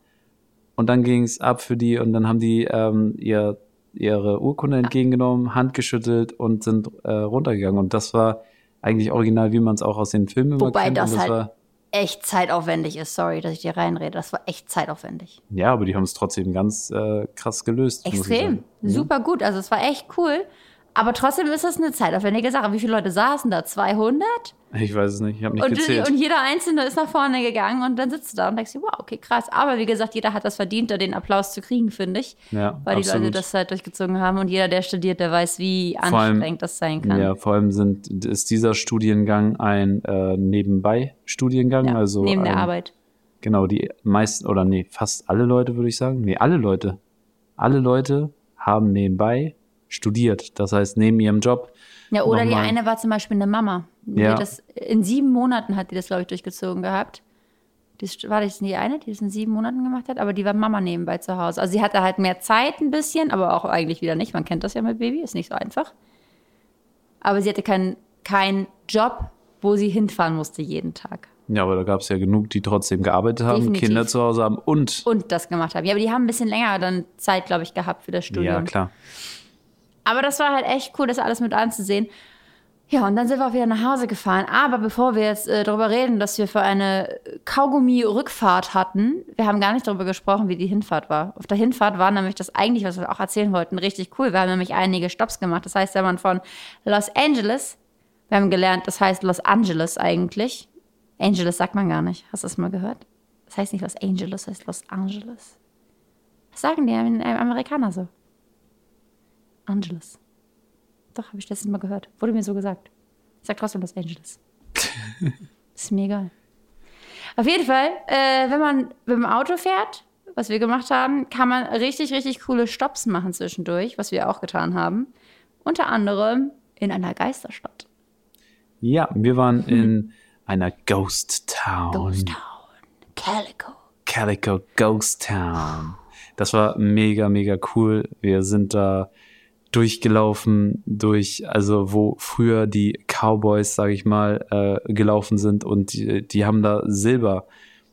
und dann ging es ab für die und dann haben die ähm, ihr, ihre Urkunde entgegengenommen, Hand geschüttelt und sind äh, runtergegangen und das war eigentlich original, wie man es auch aus den Filmen immer Wobei kennt. das und halt- war, Echt zeitaufwendig ist. Sorry, dass ich dir reinrede. Das war echt zeitaufwendig. ja, aber die haben es trotzdem ganz äh, krass gelöst. Extrem. Ja. Super gut. Also es war echt cool. Aber trotzdem ist das eine zeitaufwendige Sache. Wie viele Leute saßen da? 200? Ich weiß es nicht, ich habe nicht Und, gezählt. und jeder Einzelne ist nach vorne gegangen und dann sitzt du da und denkst dir, wow, okay, krass. Aber wie gesagt, jeder hat das verdient, da den Applaus zu kriegen, finde ich. Ja, Weil die Leute absolut. das halt durchgezogen haben und jeder, der studiert, der weiß, wie Vor allem- anstrengend das sein kann. Ja, vor allem sind, ist dieser Studiengang ein äh, Nebenbei-Studiengang. Ja, also neben der ein, Arbeit. Genau, die meisten, oder nee, fast alle Leute, würde ich sagen. Nee, alle Leute. Alle Leute haben nebenbei studiert. Das heißt, neben ihrem Job. Ja, oder die eine war zum Beispiel eine Mama. Die Ja. das, in sieben Monaten hat die das, glaube ich, durchgezogen gehabt. Ist- war das die eine, die das in sieben Monaten gemacht hat, aber die war Mama nebenbei zu Hause. Also sie hatte halt mehr Zeit ein bisschen, aber auch eigentlich wieder nicht. Man kennt das ja mit Baby, ist nicht so einfach. Aber sie hatte keinen keinen Job, wo sie hinfahren musste jeden Tag. Ja, aber da gab es ja genug, die trotzdem gearbeitet haben, Definitiv. Kinder zu Hause haben und. Und das gemacht haben. Ja, aber die haben ein bisschen länger dann Zeit, glaube ich, gehabt für das Studium. Ja, klar. Aber das war halt echt cool, das alles mit anzusehen. Ja, und dann sind wir auch wieder nach Hause gefahren. Aber bevor wir jetzt äh, darüber reden, dass wir für eine Kaugummi-Rückfahrt hatten, wir haben gar nicht darüber gesprochen, wie die Hinfahrt war. Auf der Hinfahrt war nämlich das eigentlich, was wir auch erzählen wollten, richtig cool. Wir haben nämlich einige Stops gemacht. Das heißt, wenn man von Los Angeles, wir haben gelernt, das heißt Los Angeles eigentlich. Angeles sagt man gar nicht. Hast du das mal gehört? Das heißt nicht Los Angeles, das heißt Los Angeles. Was sagen die Amerikaner so? Angeles. Doch, habe ich letztens mal gehört. Wurde mir so gesagt. Ich sag trotzdem Los Angeles. *laughs* ist mir egal. Auf jeden Fall, äh, wenn man mit dem Auto fährt, was wir gemacht haben, kann man richtig, richtig coole Stops machen zwischendurch, was wir auch getan haben. Unter anderem in einer Geisterstadt. Ja, wir waren in einer Ghost Town. Ghost Town. Calico. Calico Ghost Town. Das war mega, mega cool. Wir sind da durchgelaufen, durch, also wo früher die Cowboys, sag ich mal, äh, gelaufen sind und die, die haben da Silber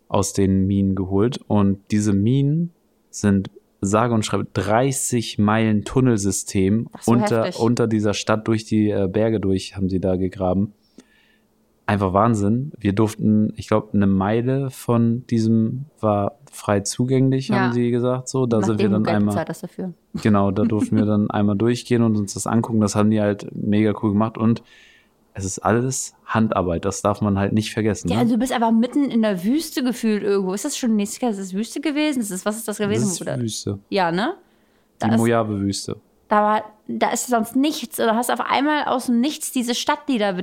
aus den Minen geholt. Und diese Minen sind sage und schreibe 30 Meilen Tunnelsystem so, unter, heftig. unter dieser Stadt durch die äh, Berge durch, haben sie da gegraben. Einfach Wahnsinn. Wir durften, ich glaube, eine Meile von diesem war frei zugänglich, Ja. haben sie gesagt. So, da sind wir Nachdem dann einmal. Genau, da durften wir *laughs* dann einmal durchgehen und uns das angucken. Das haben die halt mega cool gemacht und es ist alles Handarbeit. Das darf man halt nicht vergessen. Ja, ne? also du bist aber mitten in der Wüste gefühlt irgendwo. Ist das schon nächstes Jahr? Ist das Wüste gewesen? Ist das, was ist das das gewesen? ist Oder- Wüste. Ja, ne? Die Da ist, Mojave-Wüste. da, war, da ist sonst nichts. Oder hast auf einmal aus dem Nichts diese Stadt, die da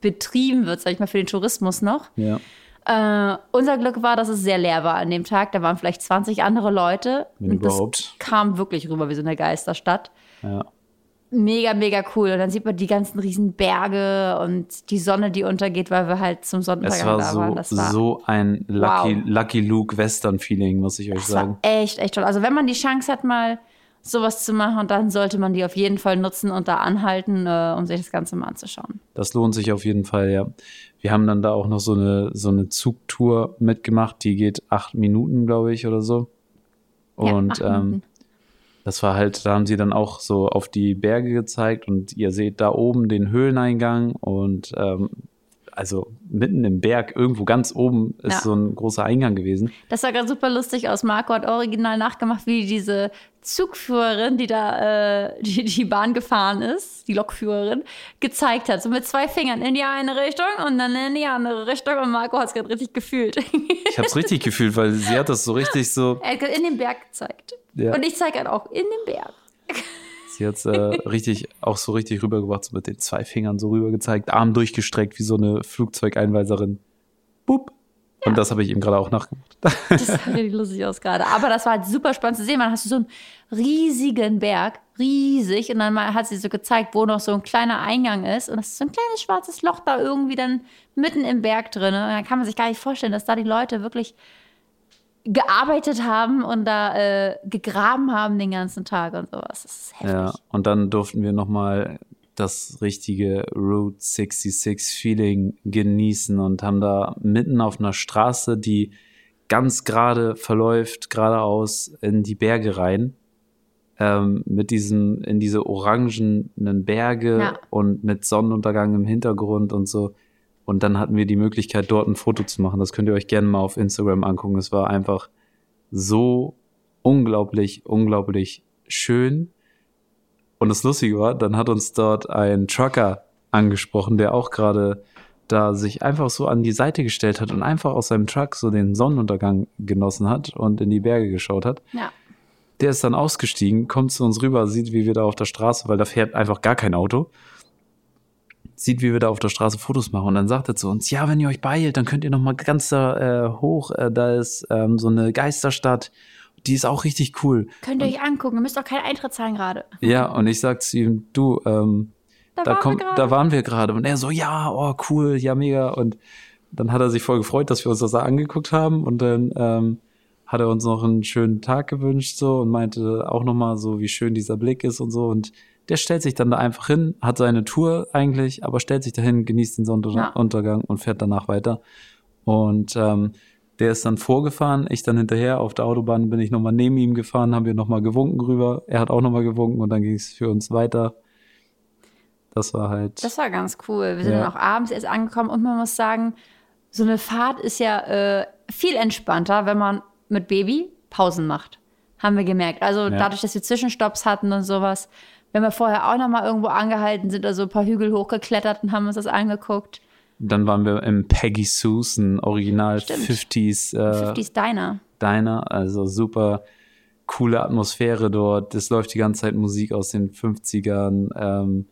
betrieben wird, sag ich mal, für den Tourismus noch. Ja. Äh, unser Glück war, dass es sehr leer war an dem Tag. Da waren vielleicht 20 andere Leute. Wenn Und das überhaupt. kam wirklich rüber wie so eine Geisterstadt. Ja. Mega, mega cool. Und dann sieht man die ganzen riesen Berge und die Sonne, die untergeht, weil wir halt zum Sonnenuntergang war da so, waren. Das war, so ein Lucky, Wow. Lucky Luke Western-Feeling, muss ich euch das sagen. war echt, echt toll. Also wenn man die Chance hat, mal sowas zu machen, dann sollte man die auf jeden Fall nutzen und da anhalten, äh, um sich das Ganze mal anzuschauen. Das lohnt sich auf jeden Fall, ja. Wir haben dann da auch noch so eine, so eine Zugtour mitgemacht, die geht acht Minuten, glaube ich, oder so. Ja, Und acht ähm, das war halt, da haben sie dann auch so auf die Berge gezeigt und ihr seht da oben den Höhleneingang und ähm, also mitten im Berg, irgendwo ganz oben ist Ja. so ein großer Eingang gewesen. Das sah gerade super lustig aus. Marco hat original nachgemacht, wie diese Zugführerin, die da äh, die, die Bahn gefahren ist, die Lokführerin, gezeigt hat. So mit zwei Fingern in die eine Richtung und dann in die andere Richtung. Und Marco hat es gerade richtig gefühlt. Ich habe es richtig gefühlt, weil sie hat das so richtig so, er hat in den Berg gezeigt. Ja. Und ich zeige halt auch in den Berg. Sie hat äh, *laughs* richtig, auch so richtig rübergebracht, so mit den zwei Fingern so rüber gezeigt, Arm durchgestreckt wie so eine Flugzeugeinweiserin. Boop. Und das habe ich ihm gerade auch nachgemacht. Das sah richtig lustig aus gerade. Aber das war halt super spannend zu sehen. Man hast du so einen riesigen Berg, riesig. Und dann mal hat sie so gezeigt, wo noch so ein kleiner Eingang ist. Und das ist so ein kleines schwarzes Loch da irgendwie dann mitten im Berg drin. Und dann kann man sich gar nicht vorstellen, dass da die Leute wirklich gearbeitet haben und da äh, gegraben haben den ganzen Tag und sowas. Das ist heftig. Ja, und dann durften wir nochmal das richtige Route 66 Feeling genießen und haben da mitten auf einer Straße, die ganz gerade verläuft, geradeaus in die Berge rein, ähm, mit diesem, in diese orangenen Berge Ja. und mit Sonnenuntergang im Hintergrund und so. Und dann hatten wir die Möglichkeit, dort ein Foto zu machen. Das könnt ihr euch gerne mal auf Instagram angucken. Es war einfach so unglaublich, unglaublich schön. Und das Lustige war, dann hat uns dort ein Trucker angesprochen, der auch gerade da sich einfach so an die Seite gestellt hat und einfach aus seinem Truck so den Sonnenuntergang genossen hat und in die Berge geschaut hat. Ja. Der ist dann ausgestiegen, kommt zu uns rüber, sieht, wie wir da auf der Straße, weil da fährt einfach gar kein Auto, sieht, wie wir da auf der Straße Fotos machen und dann sagt er zu uns, ja, wenn ihr euch beeilt, dann könnt ihr noch mal ganz da äh, hoch, äh, da ist ähm, so eine Geisterstadt, die ist auch richtig cool. Könnt ihr euch angucken. Ihr müsst auch keinen Eintritt zahlen gerade. Ja, und ich sag zu ihm, du, ähm, Da, da, waren gerade. da waren wir gerade. Und er so, ja, oh, cool, ja, mega. Und dann hat er sich voll gefreut, dass wir uns das da angeguckt haben und dann ähm, hat er uns noch einen schönen Tag gewünscht so und meinte auch nochmal so, wie schön dieser Blick ist und so und der stellt sich dann da einfach hin, hat seine Tour eigentlich, aber stellt sich dahin, genießt den Sonnenuntergang ja. und fährt danach weiter. Und ähm, der ist dann vorgefahren, ich dann hinterher. Auf der Autobahn bin ich nochmal neben ihm gefahren, haben wir nochmal gewunken rüber. Er hat auch nochmal gewunken und dann ging es für uns weiter. Das war halt. Das war ganz cool. Wir sind ja. dann auch abends erst angekommen und man muss sagen, so eine Fahrt ist ja äh, viel entspannter, wenn man mit Baby Pausen macht. Haben wir gemerkt. Also ja. dadurch, dass wir Zwischenstopps hatten und sowas. Wenn wir vorher auch nochmal irgendwo angehalten sind, also ein paar Hügel hochgeklettert und haben uns das angeguckt. Dann waren wir im Peggy Sue's, ein Original Stimmt. 50s. Äh, 50s Diner. Diner, also super coole Atmosphäre dort. Es läuft die ganze Zeit Musik aus den 50ern. Ähm,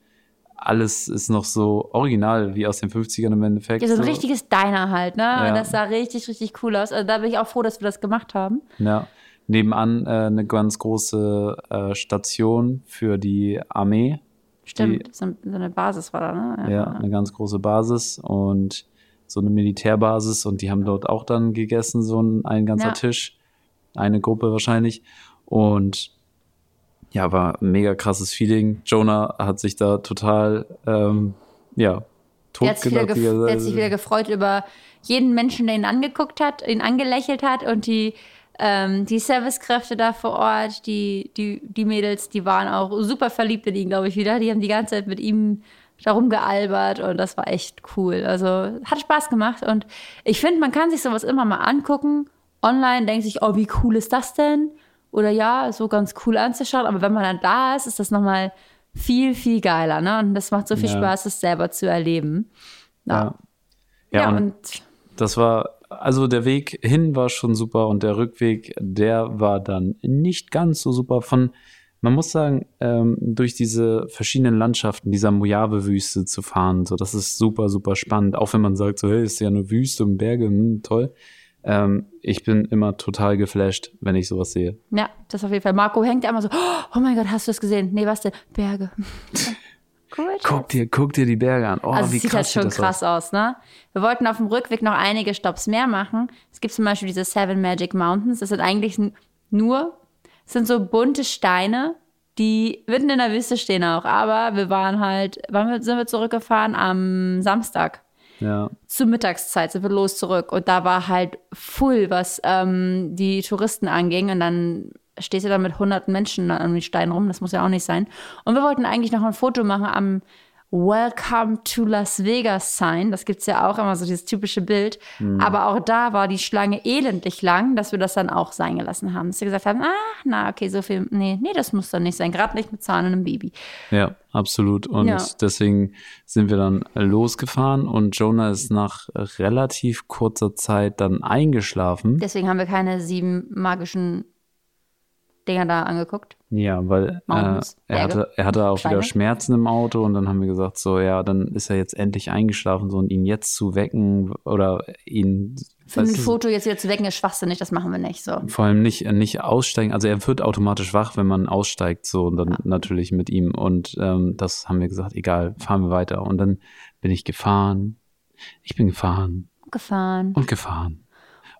alles ist noch so original wie aus den 50ern im Endeffekt. Ja, so ein richtiges Diner halt, ne? Ja. Das sah richtig, richtig cool aus. Also da bin ich auch froh, dass wir das gemacht haben. Ja. Nebenan äh, eine ganz große äh, Station für die Armee. Stimmt, die, so eine Basis war da, ne? Ja. ja, eine ganz große Basis und so eine Militärbasis und die haben dort auch dann gegessen, so ein, ein ganzer ja. Tisch. Eine Gruppe wahrscheinlich. Und ja, war ein mega krasses Feeling. Jonah hat sich da total, ähm, ja, tot hat, der hat sich wieder gefreut über jeden Menschen, der ihn angeguckt hat, ihn angelächelt hat und die ähm, die Servicekräfte da vor Ort, die, die, die Mädels, die waren auch super verliebt in ihn, glaube ich, wieder. Die haben die ganze Zeit mit ihm darum gealbert und das war echt cool. Also hat Spaß gemacht und ich finde, man kann sich sowas immer mal angucken. Online denkt sich, oh, wie cool ist das denn? Oder ja, so ganz cool anzuschauen. Aber wenn man dann da ist, ist das nochmal viel, viel geiler. Ne? Und das macht so viel ja. Spaß, das selber zu erleben. Ja. Ja, ja und, und das war also der Weg hin war schon super und der Rückweg, der war dann nicht ganz so super. Von, man muss sagen, ähm, durch diese verschiedenen Landschaften dieser Mojave-Wüste zu fahren, so das ist super, super spannend. Auch wenn man sagt, so hey, ist ja eine Wüste und Berge, hm, toll. Ähm, ich bin immer total geflasht, wenn ich sowas sehe. Ja, das auf jeden Fall. Marco hängt ja immer so, oh mein Gott, hast du es gesehen? Nee, was denn? Berge. *laughs* Cool, guck dir, guck dir die Berge an. Oh, also wie sieht krass halt schon krass aus. aus, ne? Wir wollten auf dem Rückweg noch einige Stops mehr machen. Es gibt zum Beispiel diese Seven Magic Mountains. Das sind eigentlich nur, sind so bunte Steine, die mitten in der Wüste stehen auch. Aber wir waren halt, wann sind wir zurückgefahren? Am Samstag. Ja. Zur Mittagszeit sind wir los zurück. Und da war halt full, was ähm, die Touristen anging. Und dann stehst du da mit hunderten Menschen an den Steinen rum, das muss ja auch nicht sein. Und wir wollten eigentlich noch ein Foto machen am Welcome to Las Vegas Sign. Das gibt es ja auch immer so dieses typische Bild. Mhm. Aber auch da war die Schlange elendlich lang, dass wir das dann auch sein gelassen haben. Dass wir gesagt haben, ah, na, okay, so viel, nee, nee, das muss dann nicht sein. Gerade nicht mit Zahn und einem Baby. Ja, absolut. Und ja. deswegen sind wir dann losgefahren und Jonah ist nach relativ kurzer Zeit dann eingeschlafen. Deswegen haben wir keine sieben magischen Dinger da angeguckt. Ja, weil äh, er, hatte, er hatte auch Steine. wieder Schmerzen im Auto und dann haben wir gesagt, so ja, dann ist er jetzt endlich eingeschlafen, so und ihn jetzt zu wecken oder ihn. Für ein Foto jetzt wieder zu wecken ist schwachsinnig, das machen wir nicht so. Vor allem nicht, nicht aussteigen, also er wird automatisch wach, wenn man aussteigt, so und dann ja. natürlich mit ihm. Und ähm, das haben wir gesagt, egal, fahren wir weiter. Und dann bin ich gefahren. Ich bin gefahren. Gefahren. Und gefahren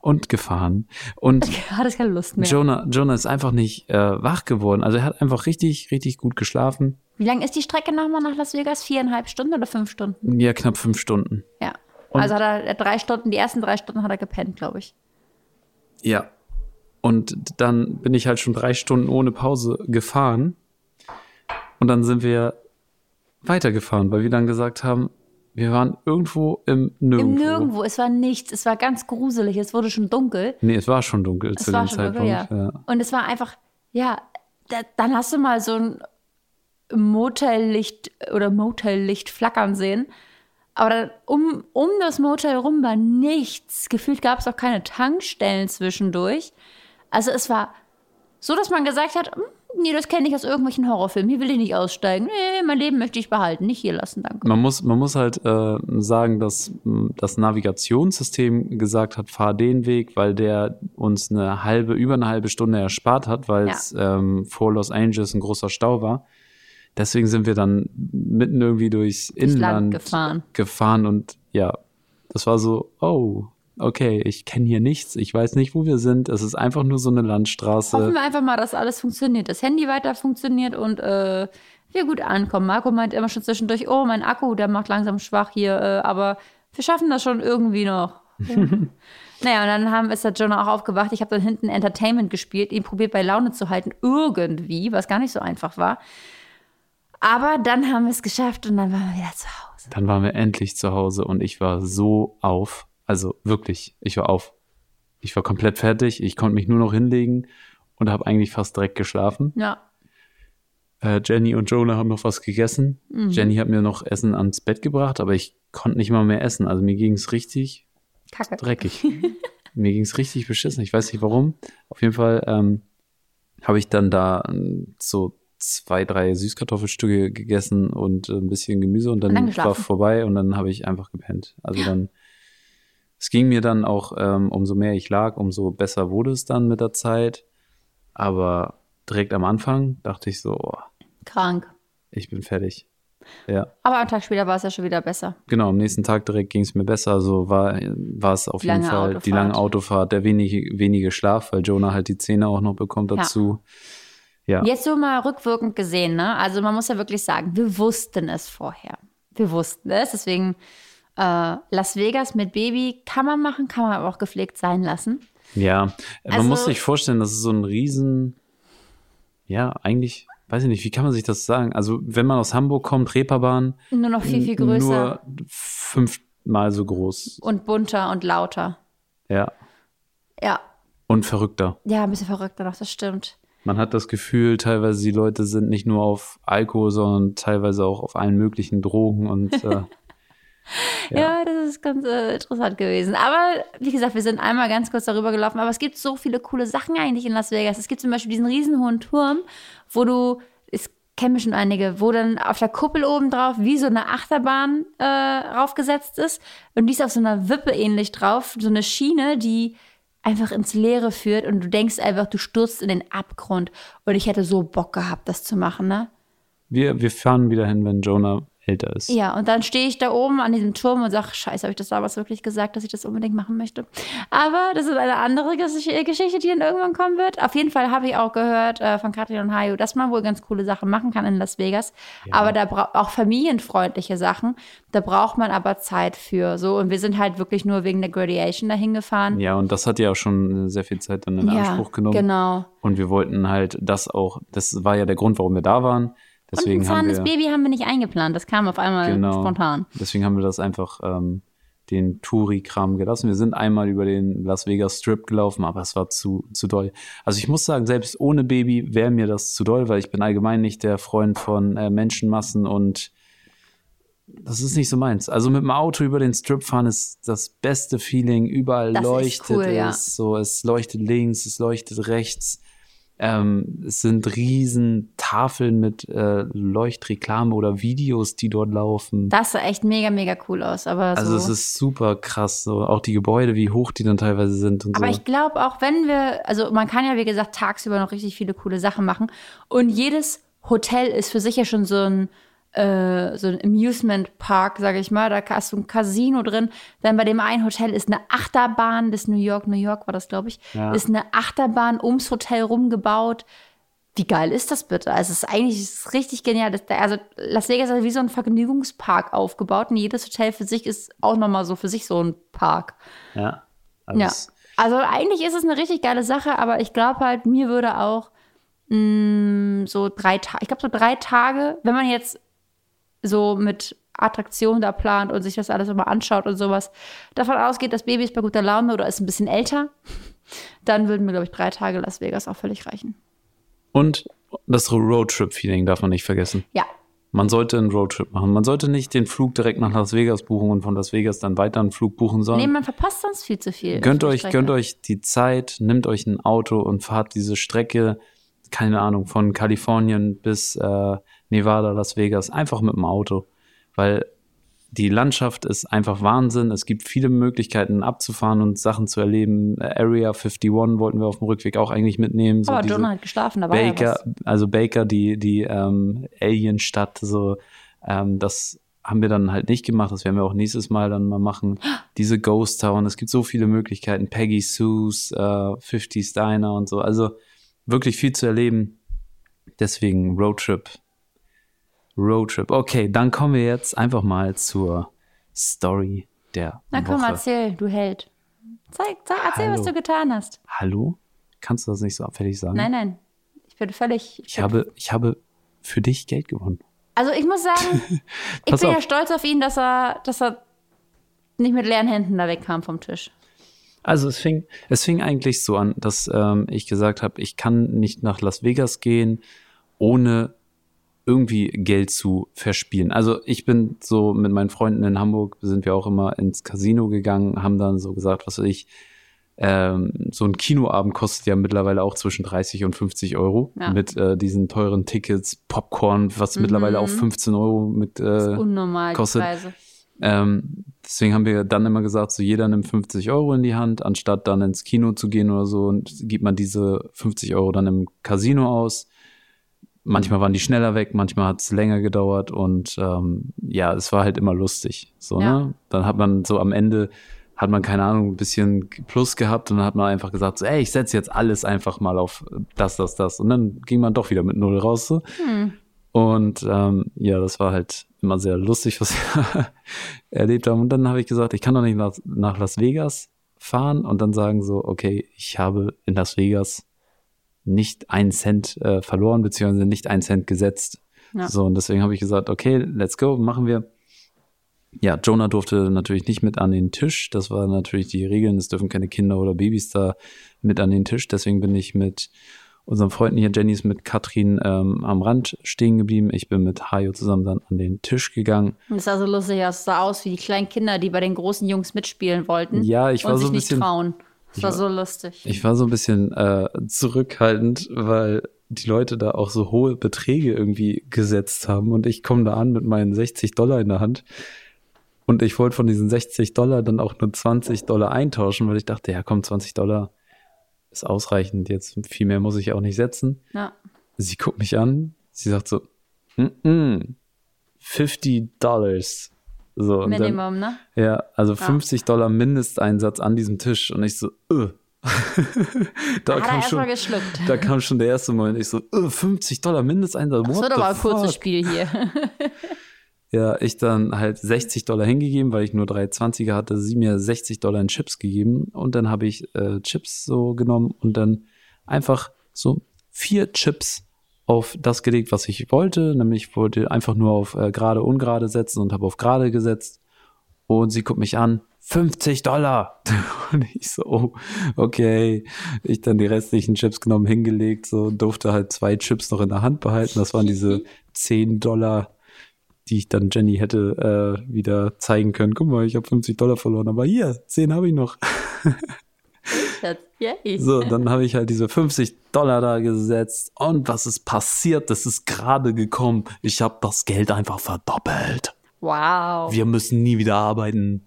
und gefahren. Und *laughs* hatte keine Lust mehr. Jonah, Jonah ist einfach nicht äh, wach geworden. Also er hat einfach richtig, richtig gut geschlafen. Wie lang ist die Strecke nochmal nach Las Vegas? Viereinhalb Stunden oder fünf Stunden? Ja, knapp fünf Stunden. Ja. Und also hat er drei Stunden, die ersten drei Stunden hat er gepennt, glaube ich. Ja. Und dann bin ich halt schon drei Stunden ohne Pause gefahren. Und dann sind wir weitergefahren, weil wir dann gesagt haben, wir waren irgendwo im Nirgendwo. Im Nirgendwo. Es war nichts. Es war ganz gruselig. Es wurde schon dunkel. Nee, es war schon dunkel es zu dem Zeitpunkt. Dunkel, ja. Ja. Und es war einfach, ja, da, dann hast du mal so ein Motellicht oder Motellicht flackern sehen. Aber dann, um, um das Motel herum war nichts. Gefühlt gab es auch keine Tankstellen zwischendurch. Also es war so, dass man gesagt hat, hm, nee, das kenne ich aus irgendwelchen Horrorfilmen. Hier will ich nicht aussteigen. Nee, mein Leben möchte ich behalten, nicht hier lassen, danke. Man muss, man muss halt äh, sagen, dass das Navigationssystem gesagt hat, fahr den Weg, weil der uns eine halbe, über eine halbe Stunde erspart hat, weil es ja. ähm, vor Los Angeles ein großer Stau war. Deswegen sind wir dann mitten irgendwie durchs Inland gefahren. gefahren und ja, das war so, oh, okay, ich kenne hier nichts, ich weiß nicht, wo wir sind. Es ist einfach nur so eine Landstraße. Hoffen wir einfach mal, dass alles funktioniert, das Handy weiter funktioniert und äh, wir gut ankommen. Marco meint immer schon zwischendurch, oh, mein Akku, der macht langsam schwach hier, äh, aber wir schaffen das schon irgendwie noch. *laughs* naja, und dann haben, ist der Jonah auch aufgewacht. Ich habe dann hinten Entertainment gespielt, ihn probiert bei Laune zu halten, irgendwie, was gar nicht so einfach war. Aber dann haben wir es geschafft und dann waren wir wieder zu Hause. Dann waren wir endlich zu Hause und ich war so auf. Also wirklich, ich war auf. Ich war komplett fertig. Ich konnte mich nur noch hinlegen und habe eigentlich fast direkt geschlafen. Ja. Äh, Jenny und Jonah haben noch was gegessen. Mhm. Jenny hat mir noch Essen ans Bett gebracht, aber ich konnte nicht mal mehr essen. Also mir ging es richtig Kacke. dreckig. *laughs* mir ging es richtig beschissen. Ich weiß nicht warum. Auf jeden Fall ähm, habe ich dann da ähm, so zwei, drei Süßkartoffelstücke gegessen und ein bisschen Gemüse und dann, Und dann war vorbei und dann habe ich einfach gepennt. Also dann, es ging mir dann auch, ähm, umso mehr ich lag, umso besser wurde es dann mit der Zeit. Aber direkt am Anfang dachte ich so, oh, Krank. ich bin fertig. Ja, Aber am Tag später war es ja schon wieder besser. genau. Am nächsten Tag direkt ging es mir besser. Also war, war es auf Die jeden Fall die Autofahrt. lange Autofahrt, der wenige, wenige Schlaf, weil Jonah halt die Zähne auch noch bekommt Ja. dazu. Ja. Jetzt so mal rückwirkend gesehen, ne? Also man muss ja wirklich sagen, wir wussten es vorher. Wir wussten es, deswegen äh, Las Vegas mit Baby kann man machen, kann man aber auch gepflegt sein lassen. Ja, man Also- muss sich vorstellen, das ist so ein riesen, ja, eigentlich, weiß ich nicht, wie kann man sich das sagen? Also, wenn man aus Hamburg kommt, Reeperbahn, Nur noch viel, viel größer nur fünfmal so groß. und bunter und lauter. Ja, Ja, und verrückter. ja, ein bisschen verrückter noch, das stimmt. Man hat das Gefühl, teilweise die Leute sind nicht nur auf Alkohol, sondern teilweise auch auf allen möglichen Drogen und äh, *laughs* *laughs* Ja, Ja. das ist ganz äh, interessant gewesen. Aber wie gesagt, wir sind einmal ganz kurz darüber gelaufen. Aber es gibt so viele coole Sachen eigentlich in Las Vegas. Es gibt zum Beispiel diesen riesen hohen Turm, wo du, es kennen schon einige, wo dann auf der Kuppel oben drauf wie so eine Achterbahn äh, raufgesetzt ist. Und die ist auf so einer Wippe ähnlich drauf, so eine Schiene, die einfach ins Leere führt und du denkst einfach, du stürzt in den Abgrund. Und ich hätte so Bock gehabt, das zu machen, ne? wir, wir fahren wieder hin, wenn Jonah älter ist. Ja, und dann stehe ich da oben an diesem Turm und sage, scheiße, habe ich das damals wirklich gesagt, dass ich das unbedingt machen möchte. Aber das ist eine andere Gesch- Geschichte, die dann irgendwann kommen wird. Auf jeden Fall habe ich auch gehört äh, von Katrin und Hayo, dass man wohl ganz coole Sachen machen kann in Las Vegas. Aber da braucht auch familienfreundliche Sachen. Da braucht man aber Zeit für. So, und wir sind halt wirklich nur wegen der Graduation dahin gefahren. Ja, und das hat ja auch schon sehr viel Zeit dann in Anspruch genommen. genau. Und wir wollten halt das auch, das war ja der Grund, warum wir da waren. Und Deswegen ein haben zahlendes Baby haben wir nicht eingeplant. Das kam auf einmal Genau. spontan. deswegen haben wir das einfach ähm, den Touri-Kram gelassen. Wir sind einmal über den Las Vegas Strip gelaufen, aber es war zu, zu doll. Also ich muss sagen, selbst ohne Baby wäre mir das zu doll, weil ich bin allgemein nicht der Freund von äh, Menschenmassen und das ist nicht so meins. Also mit dem Auto über den Strip fahren ist das beste Feeling. Überall Das leuchtet cool, es. ja. So, es leuchtet links, es leuchtet rechts. Ähm, es sind riesen Tafeln mit äh, Leuchtreklame oder Videos, die dort laufen. Das sah echt mega, mega cool aus. Aber Also so. es ist super krass, so auch die Gebäude, wie hoch die dann teilweise sind und Aber so. ich glaube auch, wenn wir, also man kann ja wie gesagt tagsüber noch richtig viele coole Sachen machen und jedes Hotel ist für sich ja schon so ein äh, so ein Amusement Park, sage ich mal. Da hast du ein Casino drin. Dann bei dem einen Hotel ist eine Achterbahn, das New York, New York war das, glaube ich, Ja. ist eine Achterbahn ums Hotel rumgebaut. Wie geil ist das bitte? Also es ist eigentlich es ist richtig genial. Das, also Las Vegas ist wie so ein Vergnügungspark aufgebaut und jedes Hotel für sich ist auch nochmal so für sich so ein Park. ja. Also Ja. Also eigentlich ist es eine richtig geile Sache, aber ich glaube halt, mir würde auch mh, so drei Tage, ich glaube so drei Tage, wenn man jetzt so mit Attraktionen da plant und sich das alles immer anschaut und sowas, davon ausgeht, das Baby ist bei guter Laune oder ist ein bisschen älter, *laughs* dann würden mir, glaube ich, drei Tage Las Vegas auch völlig reichen. Und das Roadtrip-Feeling darf man nicht vergessen. Ja, Man sollte einen Roadtrip machen. Man sollte nicht den Flug direkt nach Las Vegas buchen und von Las Vegas dann weiter einen Flug buchen, nee, sondern man verpasst sonst viel zu viel. gönnt euch, Strecke. gönnt euch die Zeit, nimmt euch ein Auto und fahrt diese Strecke, keine Ahnung, von Kalifornien bis äh, Nevada, Las Vegas, einfach mit dem Auto. Weil die Landschaft ist einfach Wahnsinn. Es gibt viele Möglichkeiten abzufahren und Sachen zu erleben. Area 51 wollten wir auf dem Rückweg auch eigentlich mitnehmen. So Aber diese- Jonah hat geschlafen, da war ja Baker, was. also Baker, die, die ähm, Alienstadt, so, ähm, das haben wir dann halt nicht gemacht. Das werden wir auch nächstes Mal dann mal machen. Diese Ghost Town, es gibt so viele Möglichkeiten. Peggy Sue's, äh, 50s Diner und so. Also wirklich viel zu erleben. Deswegen Roadtrip. Roadtrip. Okay, dann kommen wir jetzt einfach mal zur Story der Na komm, Woche. erzähl, du Held. Zeig, zeig erzähl, Hallo. was du getan hast. Hallo? Kannst du das nicht so abfällig sagen? Nein, nein. Ich bin völlig. Ich habe, ich habe für dich Geld gewonnen. Also ich muss sagen, *laughs* ich bin ja auf. stolz auf ihn, dass er, dass er nicht mit leeren Händen da wegkam vom Tisch. Also es fing, es fing eigentlich so an, dass ähm, ich gesagt habe, ich kann nicht nach Las Vegas gehen, ohne irgendwie Geld zu verspielen. Also ich bin so mit meinen Freunden in Hamburg, sind wir auch immer ins Casino gegangen, haben dann so gesagt, was weiß ich, ähm, so ein Kinoabend kostet ja mittlerweile auch zwischen 30 und 50 Euro Ja. mit äh, diesen teuren Tickets, Popcorn, was mittlerweile auch 15 Euro mit Das äh, ist unnormal, kostet- Preise. ähm, deswegen haben wir dann immer gesagt, so jeder nimmt 50 Euro in die Hand, anstatt dann ins Kino zu gehen oder so und gibt man diese 50 Euro dann im Casino aus. Manchmal waren die schneller weg, manchmal hat es länger gedauert und ähm, ja, es war halt immer lustig. So, Ja. ne? Dann hat man so am Ende hat man, keine Ahnung, ein bisschen Plus gehabt und dann hat man einfach gesagt, so, ey, ich setze jetzt alles einfach mal auf das, das, das. Und dann ging man doch wieder mit Null raus. So. Hm. Und ähm, ja, das war halt immer sehr lustig, was wir *laughs* erlebt haben. Und dann habe ich gesagt, ich kann doch nicht nach, nach Las Vegas fahren und dann sagen so, okay, ich habe in Las Vegas nicht einen Cent äh, verloren, beziehungsweise nicht einen Cent gesetzt. Ja. So, und deswegen habe ich gesagt, okay, let's go, machen wir. Ja, Jonah durfte natürlich nicht mit an den Tisch. Das war natürlich die Regeln. Es dürfen keine Kinder oder Babys da mit an den Tisch. Deswegen bin ich mit unseren Freunden hier, Jenny ist mit Katrin ähm, am Rand stehen geblieben. Ich bin mit Hajo zusammen dann an den Tisch gegangen. Es sah so lustig aus. Es sah aus wie die kleinen Kinder, die bei den großen Jungs mitspielen wollten. Ja, ich war und so sich ein nicht bisschen- trauen. Es war so lustig. Ich war so ein bisschen äh, zurückhaltend, weil die Leute da auch so hohe Beträge irgendwie gesetzt haben. Und ich komme da an mit meinen 60 Dollar in der Hand. Und ich wollte von diesen 60 Dollar dann auch nur 20 Dollar eintauschen, weil ich dachte, ja komm, 20 Dollar ist ausreichend. Jetzt viel mehr muss ich auch nicht setzen. ja. Sie guckt mich an, sie sagt so, mm -mm, 50 Dollars. So, und dann, Minimum, ne? ja, also 50 Dollar Mindesteinsatz an diesem Tisch. Und ich so, äh. *laughs* da, er kam schon, da kam schon der erste Moment. Ich so, äh, 50 Dollar Mindesteinsatz. Das wird aber ein kurzes? Spiel hier. *laughs* Ja, ich dann halt 60 Dollar hingegeben, weil ich nur 320er hatte, sie mir 60 Dollar in Chips gegeben und dann habe ich äh, Chips so genommen und dann einfach so vier Chips auf das gelegt, was ich wollte, nämlich ich wollte einfach nur auf äh, gerade, ungerade setzen und habe auf gerade gesetzt und sie guckt mich an, 50 Dollar. *laughs* Und ich so, oh, okay. Ich dann die restlichen Chips genommen, hingelegt, so durfte halt zwei Chips noch in der Hand behalten. Das waren diese 10 Dollar, die ich dann Jenny hätte äh, wieder zeigen können. Guck mal, ich habe 50 Dollar verloren, aber hier, 10 habe ich noch. *laughs* *laughs* Yay. So, dann habe ich halt diese 50 Dollar da gesetzt. Und was ist passiert? Das ist gerade gekommen. Ich habe das Geld einfach verdoppelt. Wow. Wir müssen nie wieder arbeiten.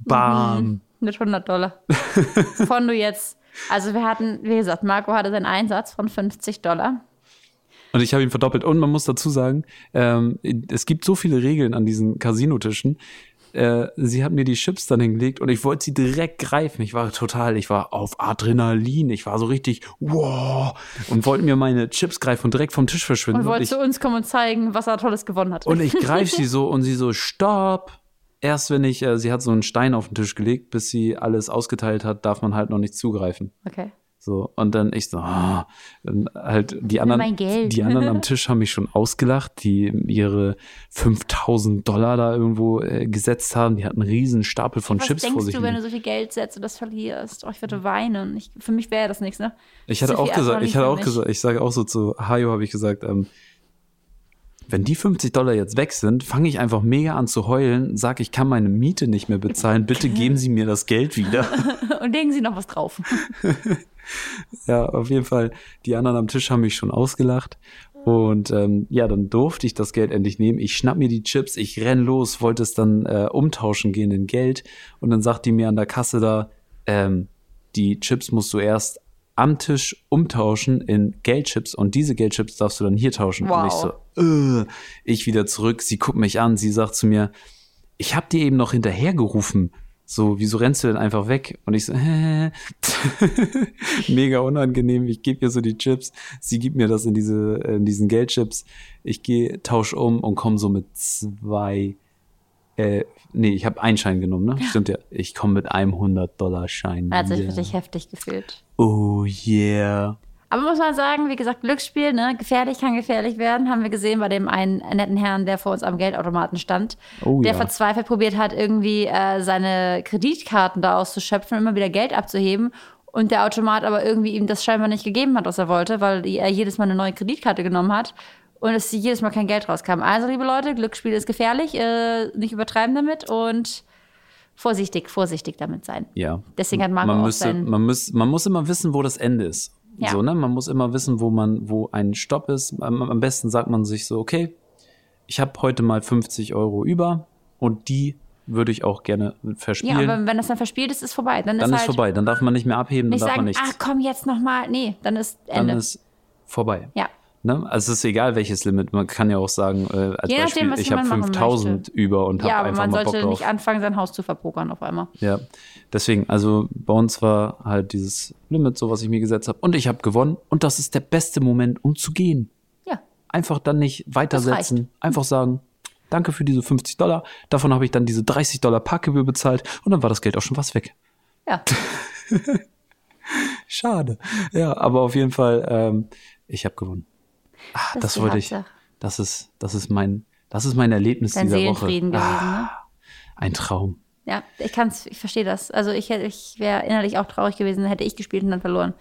Bam. Mit 100 Dollar. *laughs* Von du jetzt. Also wir hatten, wie gesagt, Marco hatte seinen Einsatz von 50 Dollar. Und ich habe ihn verdoppelt. Und man muss dazu sagen, ähm, es gibt so viele Regeln an diesen Casinotischen. Äh, sie hat mir die Chips dann hingelegt und ich wollte sie direkt greifen. Ich war total, ich war auf Adrenalin. Ich war so richtig, wow, und wollte mir meine Chips greifen und direkt vom Tisch verschwinden. Und wollte zu uns kommen und zeigen, was er Tolles gewonnen hat. und ich *laughs* greife sie so und sie so, stopp. Erst wenn ich, äh, sie hat so einen Stein auf den Tisch gelegt, bis sie alles ausgeteilt hat, darf man halt noch nicht zugreifen. okay. So, und dann ich so, ah, dann halt die anderen, die anderen am Tisch haben mich schon ausgelacht, die ihre 5000 Dollar da irgendwo äh, gesetzt haben. Die hatten einen riesen Stapel von Was Chips vor denkst sich. du, wenn du so viel Geld setzt und das verlierst? Oh, ich würde weinen. Ich, für mich wäre das nichts, ne? Ich hatte so auch gesagt, ich hatte auch gesagt, ich sage auch so zu Hayo habe ich gesagt, ähm, wenn die 50 Dollar jetzt weg sind, fange ich einfach mega an zu heulen, sag, ich kann meine Miete nicht mehr bezahlen, bitte geben Sie mir das Geld wieder. *laughs* Und legen sie noch was drauf. *laughs* Ja, auf jeden Fall. Die anderen am Tisch haben mich schon ausgelacht. Und ähm, ja, dann durfte ich das Geld endlich nehmen. Ich schnapp mir die Chips, ich renn los, wollte es dann äh, umtauschen gehen in Geld. Und dann sagt die mir an der Kasse da, ähm, die Chips musst du erst am Tisch umtauschen in Geldchips und diese Geldchips darfst du dann hier tauschen. Wow. Und ich so, äh, ich wieder zurück, sie guckt mich an, sie sagt zu mir, ich hab dir eben noch hinterhergerufen. So, wieso rennst du denn einfach weg? Und ich so, hä? *laughs* Mega unangenehm. Ich gebe ihr so die Chips. Sie gibt mir das in diese, in diesen Geldchips. Ich gehe, tausch um und komme so mit zwei, äh, nee, ich habe einen Schein genommen, ne? Stimmt ja. Ich komme mit einem 100-Dollar-Schein. Er hat sich wirklich heftig gefühlt. Oh yeah. Aber muss man sagen, wie gesagt, Glücksspiel, ne? Gefährlich kann gefährlich werden. Haben wir gesehen bei dem einen netten Herrn, der vor uns am Geldautomaten stand. Oh der ja. verzweifelt probiert hat, irgendwie äh, seine Kreditkarten da auszuschöpfen, immer wieder Geld abzuheben. Und der Automat aber irgendwie ihm das scheinbar nicht gegeben hat, was er wollte, weil er jedes Mal eine neue Kreditkarte genommen hat und es jedes Mal kein Geld rauskam. Also, liebe Leute, Glücksspiel ist gefährlich, äh, nicht übertreiben damit und vorsichtig, vorsichtig damit sein. Ja. Deswegen hat Marco man auch müsste, sein- man, muss, man muss immer wissen, wo das Ende ist. Ja. So, ne? Man muss immer wissen, wo man, wo ein Stopp ist. Am, am besten sagt man sich so, okay, ich habe heute mal 50 Euro über und die würde ich auch gerne Ja, verspielen. aber wenn das dann verspielt ist, ist vorbei. Dann, dann ist ist halt vorbei. Dann darf man nicht mehr abheben, dann nicht darf man sagen, nichts. ach komm, jetzt nochmal. Nee, dann ist dann Ende. ist vorbei. ja. Ne? Also es ist egal, welches Limit. Man kann ja auch sagen, äh, als nachdem, Beispiel, was ich habe jemand machen 5000 über und habe ja, einfach man mal Bock sollte drauf. nicht anfangen, sein Haus zu verpokern auf einmal. Ja, deswegen, also bei uns war halt dieses Limit, so was ich mir gesetzt habe. Und ich habe gewonnen. Und das ist der beste Moment, um zu gehen. Ja. Einfach dann nicht weitersetzen. Einfach sagen, danke für diese 50 Dollar. Davon habe ich dann diese 30 Dollar Parkgebühr bezahlt. Und dann war das Geld auch schon fast weg. Ja. *laughs* Schade. Ja, aber auf jeden Fall, ähm, ich habe gewonnen. Ah, Das ist das, wollte ich. Hauptsache. Das ist, das ist mein, das ist mein Erlebnis Dein dieser Seelenfrieden Woche. gewesen, ne? Ah, Ein Traum. Ja, ich kann's, ich verstehe das. Also ich, hätte- ich wäre innerlich auch traurig gewesen, hätte ich gespielt und dann verloren.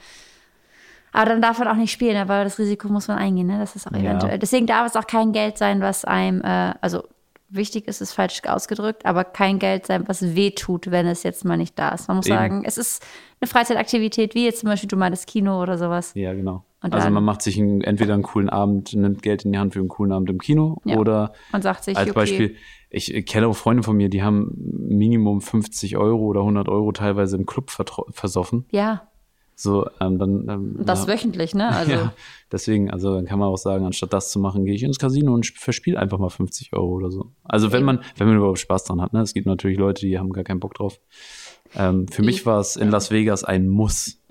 Aber dann darf man auch nicht spielen, aber das Risiko muss man eingehen, ne? Das ist auch Ja. eventuell. Deswegen darf es auch kein Geld sein, was einem, äh, also wichtig ist es falsch ausgedrückt, aber kein Geld sein, was weh tut, wenn es jetzt mal nicht da ist. Man muss Eben. sagen, es ist eine Freizeitaktivität, wie jetzt zum Beispiel du meintest Kino oder sowas. Ja, genau. Und also dann- man macht sich einen, entweder einen coolen Abend, nimmt Geld in die Hand für einen coolen Abend im Kino Ja. oder Man sagt sich, als okay, Beispiel, ich kenne auch Freunde von mir, die haben Minimum 50 Euro oder 100 Euro teilweise im Club versoffen. ja, So, ähm, dann. Ähm, das ja, wöchentlich, ne? Also *laughs* ja, deswegen, also dann kann man auch sagen, anstatt das zu machen, gehe ich ins Casino und verspiele einfach mal 50 Euro oder so. Also wenn man, wenn man überhaupt Spaß dran hat, ne? Es gibt natürlich Leute, die haben gar keinen Bock drauf. Ähm, für mich war es in Las Vegas ein Muss.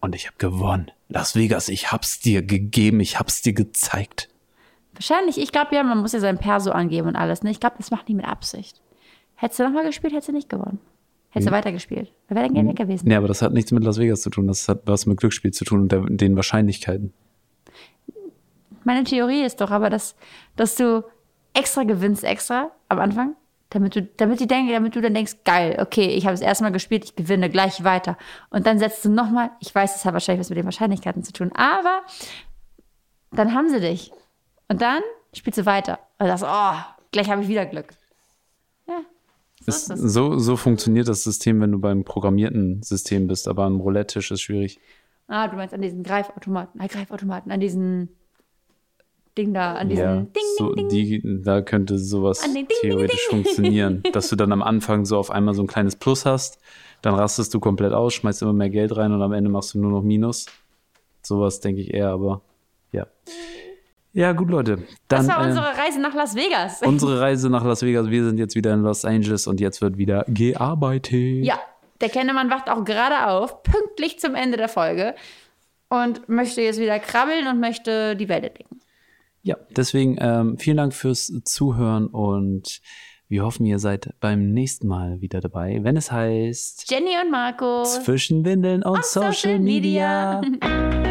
Und ich habe gewonnen. Las Vegas, ich hab's dir gegeben, ich hab's dir gezeigt. Wahrscheinlich, ich glaube ja, man muss ja sein Perso angeben und alles. Ne? Ich glaube, das macht die mit Absicht. Hättest du nochmal gespielt, hättest du nicht gewonnen. Hättest du weitergespielt. Da wäre dein Geld weg gewesen. Nee, aber das hat nichts mit Las Vegas zu tun. Das hat was mit Glücksspiel zu tun und der, den Wahrscheinlichkeiten. Meine Theorie ist doch aber, dass, dass du extra gewinnst, extra am Anfang, damit du, damit die denken, damit du dann denkst, geil, okay, ich habe das erste Mal gespielt, ich gewinne gleich weiter. Und dann setzt du nochmal, ich weiß, das hat wahrscheinlich was mit den Wahrscheinlichkeiten zu tun, aber dann haben sie dich. Und dann spielst du weiter. Und sagst, oh, gleich habe ich wieder Glück. Ist das. so, so funktioniert das System, wenn du beim programmierten System bist, aber am Roulette-Tisch ist schwierig. Ah, du meinst an diesen Greifautomaten, ah, Greifautomaten, an diesen Ding da, an diesen Ja, Ding, so, Ding, Ding. Die, da könnte sowas Ding, Ding, theoretisch Ding. funktionieren, *laughs* dass du dann am Anfang so auf einmal so ein kleines Plus hast, dann rastest du komplett aus, schmeißt immer mehr Geld rein und am Ende machst du nur noch Minus. Sowas denke ich eher, aber ja. Ja, gut, Leute. Dann, Das war äh, unsere Reise nach Las Vegas. *laughs* unsere Reise nach Las Vegas. Wir sind jetzt wieder in Los Angeles und jetzt wird wieder gearbeitet. Ja, der Kennemann wacht auch gerade auf, pünktlich zum Ende der Folge und möchte jetzt wieder krabbeln und möchte die Welt entdecken. Ja, deswegen ähm, vielen Dank fürs Zuhören und wir hoffen, ihr seid beim nächsten Mal wieder dabei, wenn es heißt Jenny und Marco. Zwischen Windeln und Social, Media. Media. *laughs*